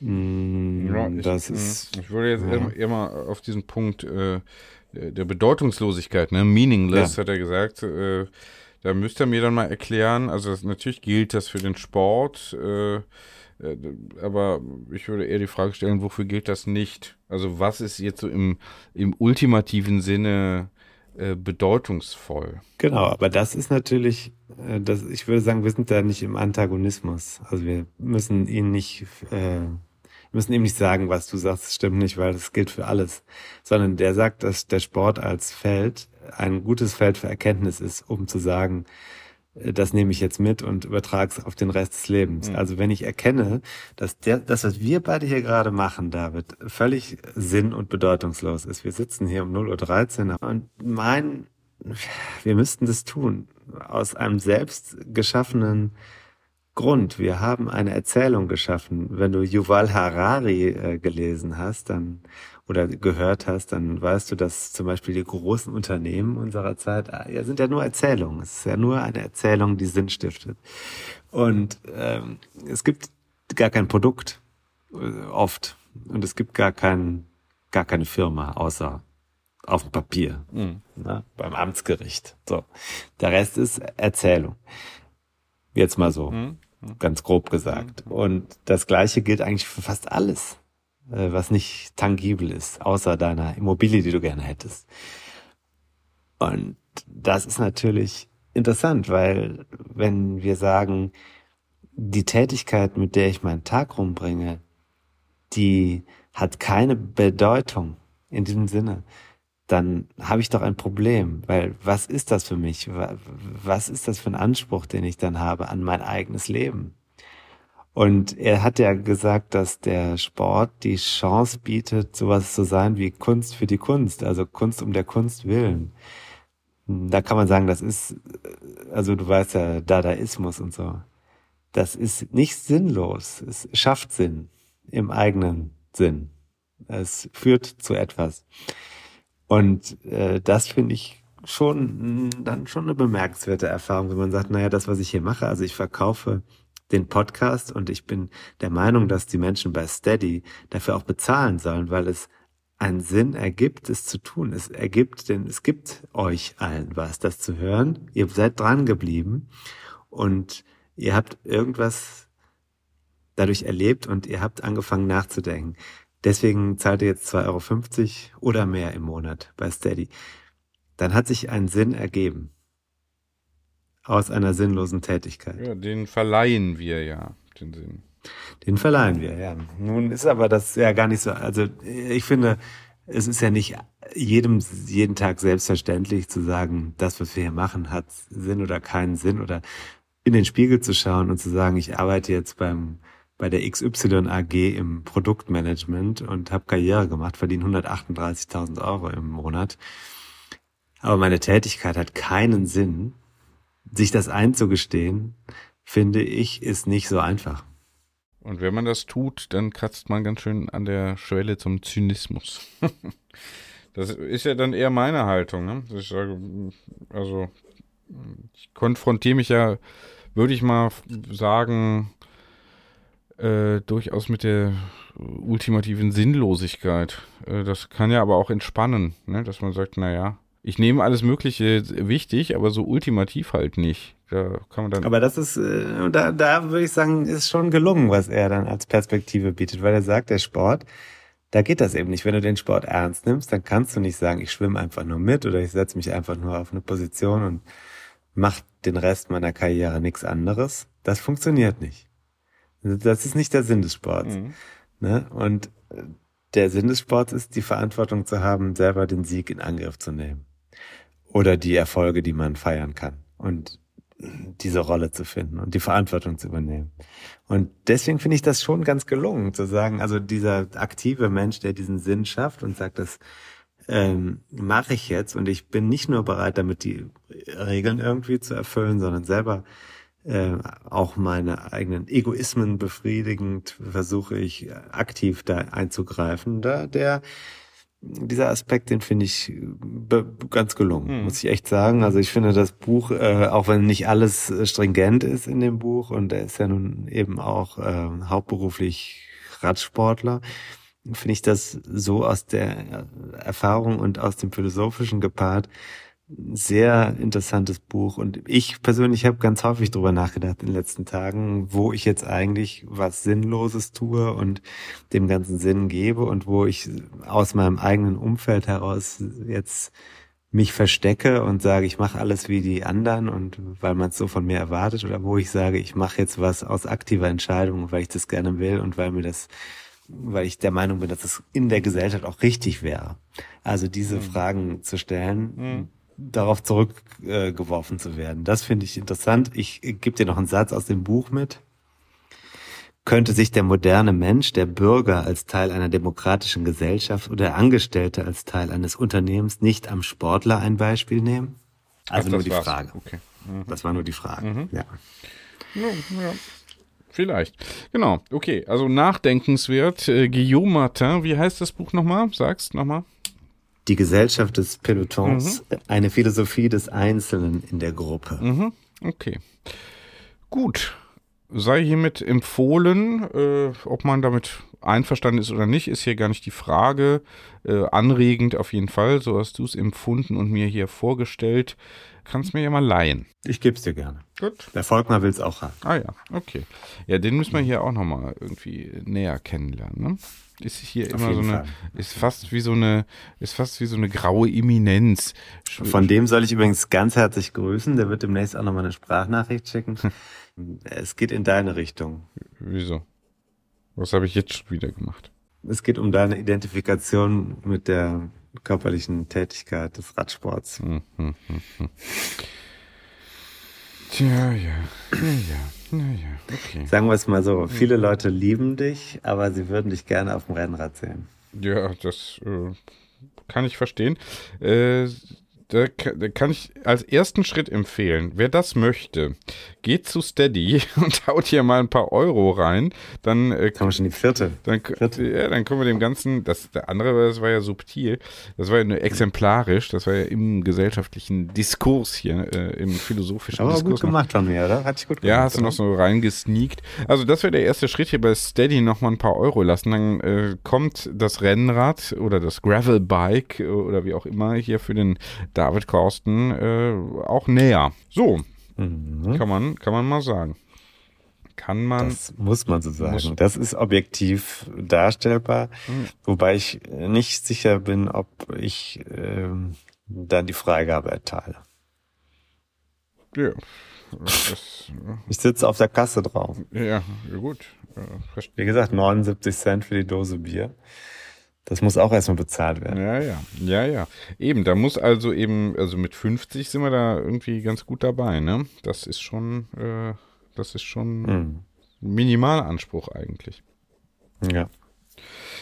Mm, ja, ich, das mhm. ist, ich würde jetzt ja. immer auf diesen Punkt äh, der Bedeutungslosigkeit, ne? Meaningless, ja. hat er gesagt. Äh, da müsst ihr mir dann mal erklären, also das, natürlich gilt das für den Sport, äh, äh, aber ich würde eher die Frage stellen, wofür gilt das nicht? Also was ist jetzt so im, im ultimativen Sinne äh, bedeutungsvoll? Genau, aber das ist natürlich, äh, das, ich würde sagen, wir sind da nicht im Antagonismus. Also wir müssen ihn nicht äh, müssen ihm nicht sagen, was du sagst, stimmt nicht, weil das gilt für alles. Sondern der sagt, dass der Sport als Feld ein gutes Feld für Erkenntnis ist, um zu sagen, äh, das nehme ich jetzt mit und übertrage es auf den Rest des Lebens. Mhm. Also wenn ich erkenne, dass der, das, was wir beide hier gerade machen, David, völlig sinn- und bedeutungslos ist. Wir sitzen hier um 0.13 Uhr und meinen, wir müssten das tun. Aus einem selbst geschaffenen Grund. Wir haben eine Erzählung geschaffen. Wenn du Yuval Harari äh, gelesen hast, dann oder gehört hast, dann weißt du, dass zum Beispiel die großen Unternehmen unserer Zeit äh, ja, sind ja nur Erzählungen. Es ist ja nur eine Erzählung, die Sinn stiftet. Und ähm, es gibt gar kein Produkt äh, oft und es gibt gar kein gar keine Firma außer auf dem Papier mhm. ne, beim Amtsgericht. So, der Rest ist Erzählung. Jetzt mal so. Mhm ganz grob gesagt. Und das Gleiche gilt eigentlich für fast alles, was nicht tangibel ist, außer deiner Immobilie, die du gerne hättest. Und das ist natürlich interessant, weil wenn wir sagen, die Tätigkeit, mit der ich meinen Tag rumbringe, die hat keine Bedeutung in diesem Sinne, dann habe ich doch ein Problem, weil was ist das für mich? Was ist das für ein Anspruch, den ich dann habe an mein eigenes Leben? Und er hat ja gesagt, dass der Sport die Chance bietet, sowas zu sein wie Kunst für die Kunst, also Kunst um der Kunst willen. Da kann man sagen, das ist, also du weißt ja, Dadaismus und so. Das ist nicht sinnlos. Es schafft Sinn im eigenen Sinn. Es führt zu etwas. Und äh, das finde ich schon dann schon eine bemerkenswerte Erfahrung, wenn man sagt, naja, das, was ich hier mache, also ich verkaufe den Podcast und ich bin der Meinung, dass die Menschen bei Steady dafür auch bezahlen sollen, weil es einen Sinn ergibt, es zu tun. Es ergibt, denn es gibt euch allen was, das zu hören. Ihr seid dran geblieben und ihr habt irgendwas dadurch erlebt und ihr habt angefangen nachzudenken deswegen zahlt ihr jetzt 2,50 Euro oder mehr im Monat bei Steady. Dann hat sich ein Sinn ergeben aus einer sinnlosen Tätigkeit. Ja, den verleihen wir ja, den Sinn. Den verleihen wir, ja. Nun ist aber das ja gar nicht so, also ich finde, es ist ja nicht jedem jeden Tag selbstverständlich zu sagen, das, was wir hier machen, hat Sinn oder keinen Sinn oder in den Spiegel zu schauen und zu sagen, ich arbeite jetzt beim bei der XY AG im Produktmanagement und habe Karriere gemacht, verdiene 138.000 Euro im Monat. Aber meine Tätigkeit hat keinen Sinn. Sich das einzugestehen, finde ich, ist nicht so einfach. Und wenn man das tut, dann kratzt man ganz schön an der Schwelle zum Zynismus. (laughs) das ist ja dann eher meine Haltung. Ne? Ich sage, also ich konfrontiere mich ja, würde ich mal sagen, äh, durchaus mit der ultimativen Sinnlosigkeit. Äh, das kann ja aber auch entspannen, ne? dass man sagt, naja, ich nehme alles Mögliche wichtig, aber so ultimativ halt nicht. Da kann man dann. Aber das ist, äh, da, da würde ich sagen, ist schon gelungen, was er dann als Perspektive bietet, weil er sagt, der Sport, da geht das eben nicht. Wenn du den Sport ernst nimmst, dann kannst du nicht sagen, ich schwimme einfach nur mit oder ich setze mich einfach nur auf eine Position und mach den Rest meiner Karriere nichts anderes. Das funktioniert nicht. Das ist nicht der Sinn des Sports. Mhm. Ne? Und der Sinn des Sports ist, die Verantwortung zu haben, selber den Sieg in Angriff zu nehmen. Oder die Erfolge, die man feiern kann. Und diese Rolle zu finden und die Verantwortung zu übernehmen. Und deswegen finde ich das schon ganz gelungen, zu sagen, also dieser aktive Mensch, der diesen Sinn schafft und sagt, das ähm, mache ich jetzt und ich bin nicht nur bereit, damit die Regeln irgendwie zu erfüllen, sondern selber äh, auch meine eigenen Egoismen befriedigend versuche ich aktiv da einzugreifen. Da der dieser Aspekt, den finde ich ganz gelungen, mhm. muss ich echt sagen. Also ich finde das Buch, äh, auch wenn nicht alles äh, stringent ist in dem Buch und er ist ja nun eben auch äh, hauptberuflich Radsportler, finde ich das so aus der Erfahrung und aus dem Philosophischen gepaart, sehr interessantes Buch und ich persönlich habe ganz häufig drüber nachgedacht in den letzten Tagen, wo ich jetzt eigentlich was Sinnloses tue und dem ganzen Sinn gebe und wo ich aus meinem eigenen Umfeld heraus jetzt mich verstecke und sage, ich mache alles wie die anderen und weil man es so von mir erwartet oder wo ich sage, ich mache jetzt was aus aktiver Entscheidung, weil ich das gerne will und weil mir das weil ich der Meinung bin, dass es in der Gesellschaft auch richtig wäre. Also diese mhm. Fragen zu stellen, mhm darauf zurückgeworfen äh, zu werden. Das finde ich interessant. Ich gebe dir noch einen Satz aus dem Buch mit. Könnte sich der moderne Mensch, der Bürger als Teil einer demokratischen Gesellschaft oder der Angestellte als Teil eines Unternehmens nicht am Sportler ein Beispiel nehmen? Also Ach, nur die war's. Frage. Okay. Mhm. Das war nur die Frage. Mhm. Ja. Ja, ja. Vielleicht. Genau. Okay. Also nachdenkenswert. Äh, Guillaume Martin, wie heißt das Buch nochmal? Sagst nochmal. Die Gesellschaft des Pelotons, mhm. eine Philosophie des Einzelnen in der Gruppe. Mhm. Okay. Gut. Sei hiermit empfohlen, äh, ob man damit einverstanden ist oder nicht, ist hier gar nicht die Frage. Äh, anregend auf jeden Fall, so hast du es empfunden und mir hier vorgestellt. Kannst mir ja mal leihen. Ich gebe es dir gerne. Gut. Der Volkmar will es auch haben. Ah ja, okay. Ja, den müssen wir hier auch nochmal irgendwie näher kennenlernen. Ne? ist hier Auf immer so eine, Fall. ist fast wie so eine, ist fast wie so eine graue Eminenz. Von dem soll ich übrigens ganz herzlich grüßen. Der wird demnächst auch nochmal eine Sprachnachricht schicken. (laughs) es geht in deine Richtung. Wieso? Was habe ich jetzt schon wieder gemacht? Es geht um deine Identifikation mit der körperlichen Tätigkeit des Radsports. Hm, hm, hm, hm. Tja, ja, ja, ja. Naja, okay. Sagen wir es mal so, viele Leute lieben dich, aber sie würden dich gerne auf dem Rennrad sehen. Ja, das äh, kann ich verstehen. Äh, da, kann ich als ersten Schritt empfehlen, wer das möchte, geht zu Steady (laughs) und haut hier mal ein paar Euro rein. Dann äh, haben wir schon die vierte. Dann, vierte. Ja, dann können wir dem Ganzen, das der andere, das war ja subtil, das war ja nur exemplarisch, das war ja im gesellschaftlichen Diskurs hier, äh, im philosophischen Aber Diskurs. gut gemacht von mir, oder? Hat sich gut gemacht. Ja, hast du noch so reingesneakt. Also das wäre der erste Schritt hier bei Steady nochmal ein paar Euro lassen. Dann äh, kommt das Rennrad oder das Gravelbike oder wie auch immer hier für den David Korsten äh, auch näher. So, mhm. kann, man, kann man mal sagen. Kann man. Das muss man so sagen. Das ist objektiv darstellbar, mhm. wobei ich nicht sicher bin, ob ich ähm, dann die Freigabe erteile. Ja. Das, ich sitze auf der Kasse drauf. Ja, ja gut. Wie gesagt, 79 Cent für die Dose Bier. Das muss auch erstmal bezahlt werden. Ja, ja, ja, ja. Eben, da muss also eben, also mit 50 sind wir da irgendwie ganz gut dabei, ne? Das ist schon, äh, das ist schon mhm. Minimalanspruch eigentlich. Ja.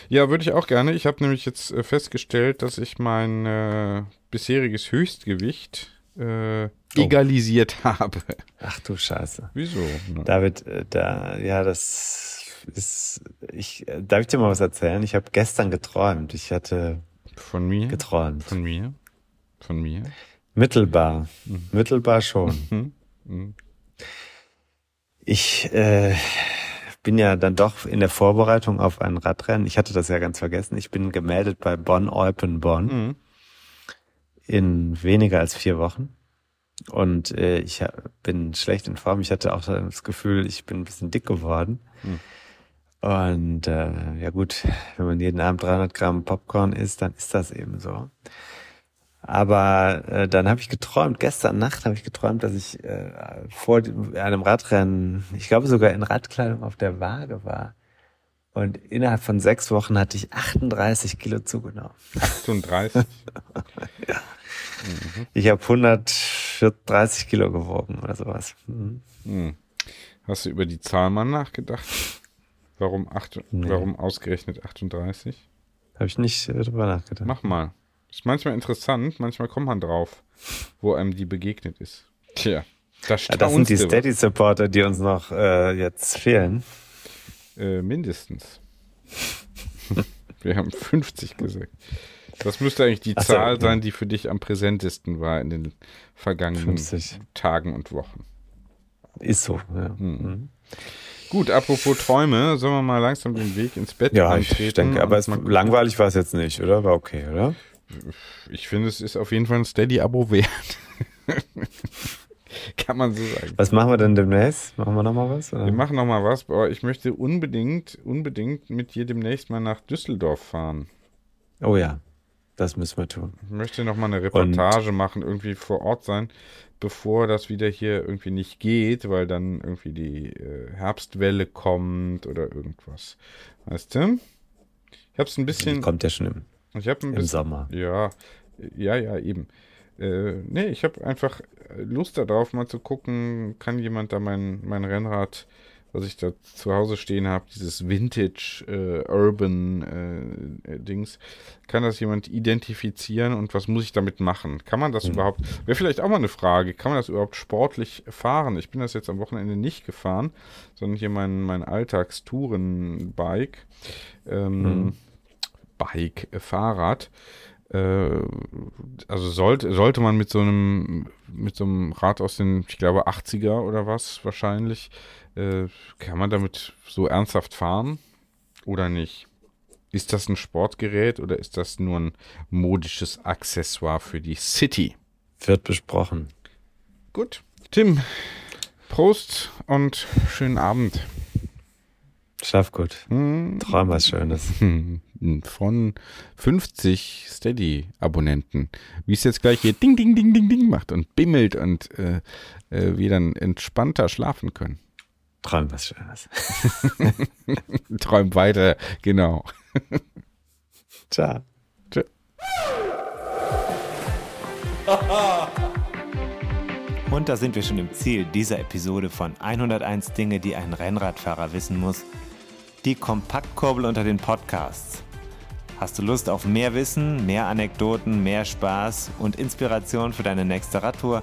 Ja, würde ich auch gerne. Ich habe nämlich jetzt äh, festgestellt, dass ich mein äh, bisheriges Höchstgewicht äh, oh. egalisiert (laughs) habe. Ach du Scheiße. Wieso? Ne? David, äh, da, ja, das ist, ich, äh, darf ich dir mal was erzählen? Ich habe gestern geträumt. Ich hatte von mir geträumt. Von mir? Von mir? Mittelbar. Mhm. Mittelbar schon. Mhm. Mhm. Ich äh, bin ja dann doch in der Vorbereitung auf ein Radrennen. Ich hatte das ja ganz vergessen. Ich bin gemeldet bei Bonn Eupen Bonn mhm. in weniger als vier Wochen. Und äh, ich bin schlecht in Form. Ich hatte auch das Gefühl, ich bin ein bisschen dick geworden. Mhm. Und äh, ja gut, wenn man jeden Abend 300 Gramm Popcorn isst, dann ist das eben so. Aber äh, dann habe ich geträumt, gestern Nacht habe ich geträumt, dass ich äh, vor einem Radrennen, ich glaube sogar in Radkleidung auf der Waage war. Und innerhalb von sechs Wochen hatte ich 38 Kilo zugenommen. 38? (laughs) ja. Mhm. Ich habe 130 Kilo gewogen oder sowas. Mhm. Mhm. Hast du über die Zahl mal nachgedacht? Warum, acht, nee. warum ausgerechnet 38? Habe ich nicht äh, drüber nachgedacht. Mach mal. Ist manchmal interessant, manchmal kommt man drauf, wo einem die begegnet ist. Tja, da ja, das sind die Steady-Supporter, die uns noch äh, jetzt fehlen. Äh, mindestens. Wir haben 50 gesagt. Das müsste eigentlich die Ach Zahl so, sein, die für dich am präsentesten war in den vergangenen 50. Tagen und Wochen. Ist so, ja. Hm. Mhm. Gut, apropos Träume, sollen wir mal langsam den Weg ins Bett Ja, antreten ich denke, aber es, langweilig war es jetzt nicht, oder? War okay, oder? Ich finde, es ist auf jeden Fall ein Steady-Abo wert. (laughs) Kann man so sagen. Was machen wir denn demnächst? Machen wir nochmal was? Oder? Wir machen nochmal was, aber ich möchte unbedingt, unbedingt mit dir demnächst mal nach Düsseldorf fahren. Oh ja, das müssen wir tun. Ich möchte nochmal eine Reportage Und machen, irgendwie vor Ort sein bevor das wieder hier irgendwie nicht geht, weil dann irgendwie die äh, Herbstwelle kommt oder irgendwas. Weißt du? Ich hab's ein bisschen. Die kommt ja schon im, ich hab ein im bisschen, Sommer. Ja, ja, ja, eben. Äh, nee, ich habe einfach Lust darauf, mal zu gucken, kann jemand da mein, mein Rennrad was ich da zu Hause stehen habe, dieses Vintage äh, Urban äh, Dings, kann das jemand identifizieren und was muss ich damit machen? Kann man das mhm. überhaupt? Wäre vielleicht auch mal eine Frage, kann man das überhaupt sportlich fahren? Ich bin das jetzt am Wochenende nicht gefahren, sondern hier mein, mein Alltagstouren-Bike, ähm, mhm. Bike, äh, Fahrrad äh, also sollte, sollte man mit so einem, mit so einem Rad aus den, ich glaube, 80er oder was wahrscheinlich, äh, kann man damit so ernsthaft fahren oder nicht? Ist das ein Sportgerät oder ist das nur ein modisches Accessoire für die City? Wird besprochen. Gut. Tim, Prost und schönen Abend. Schaff gut. Hm. Träum was Schönes. Von 50 Steady-Abonnenten. Wie es jetzt gleich hier Ding, Ding, Ding, Ding, Ding macht und bimmelt und äh, äh, wir dann entspannter schlafen können. Träum was Schönes. (laughs) Träum weiter, genau. (laughs) Ciao. Ciao. (laughs) Und da sind wir schon im Ziel dieser Episode von 101 Dinge, die ein Rennradfahrer wissen muss. Die Kompaktkurbel unter den Podcasts. Hast du Lust auf mehr Wissen, mehr Anekdoten, mehr Spaß und Inspiration für deine nächste Radtour?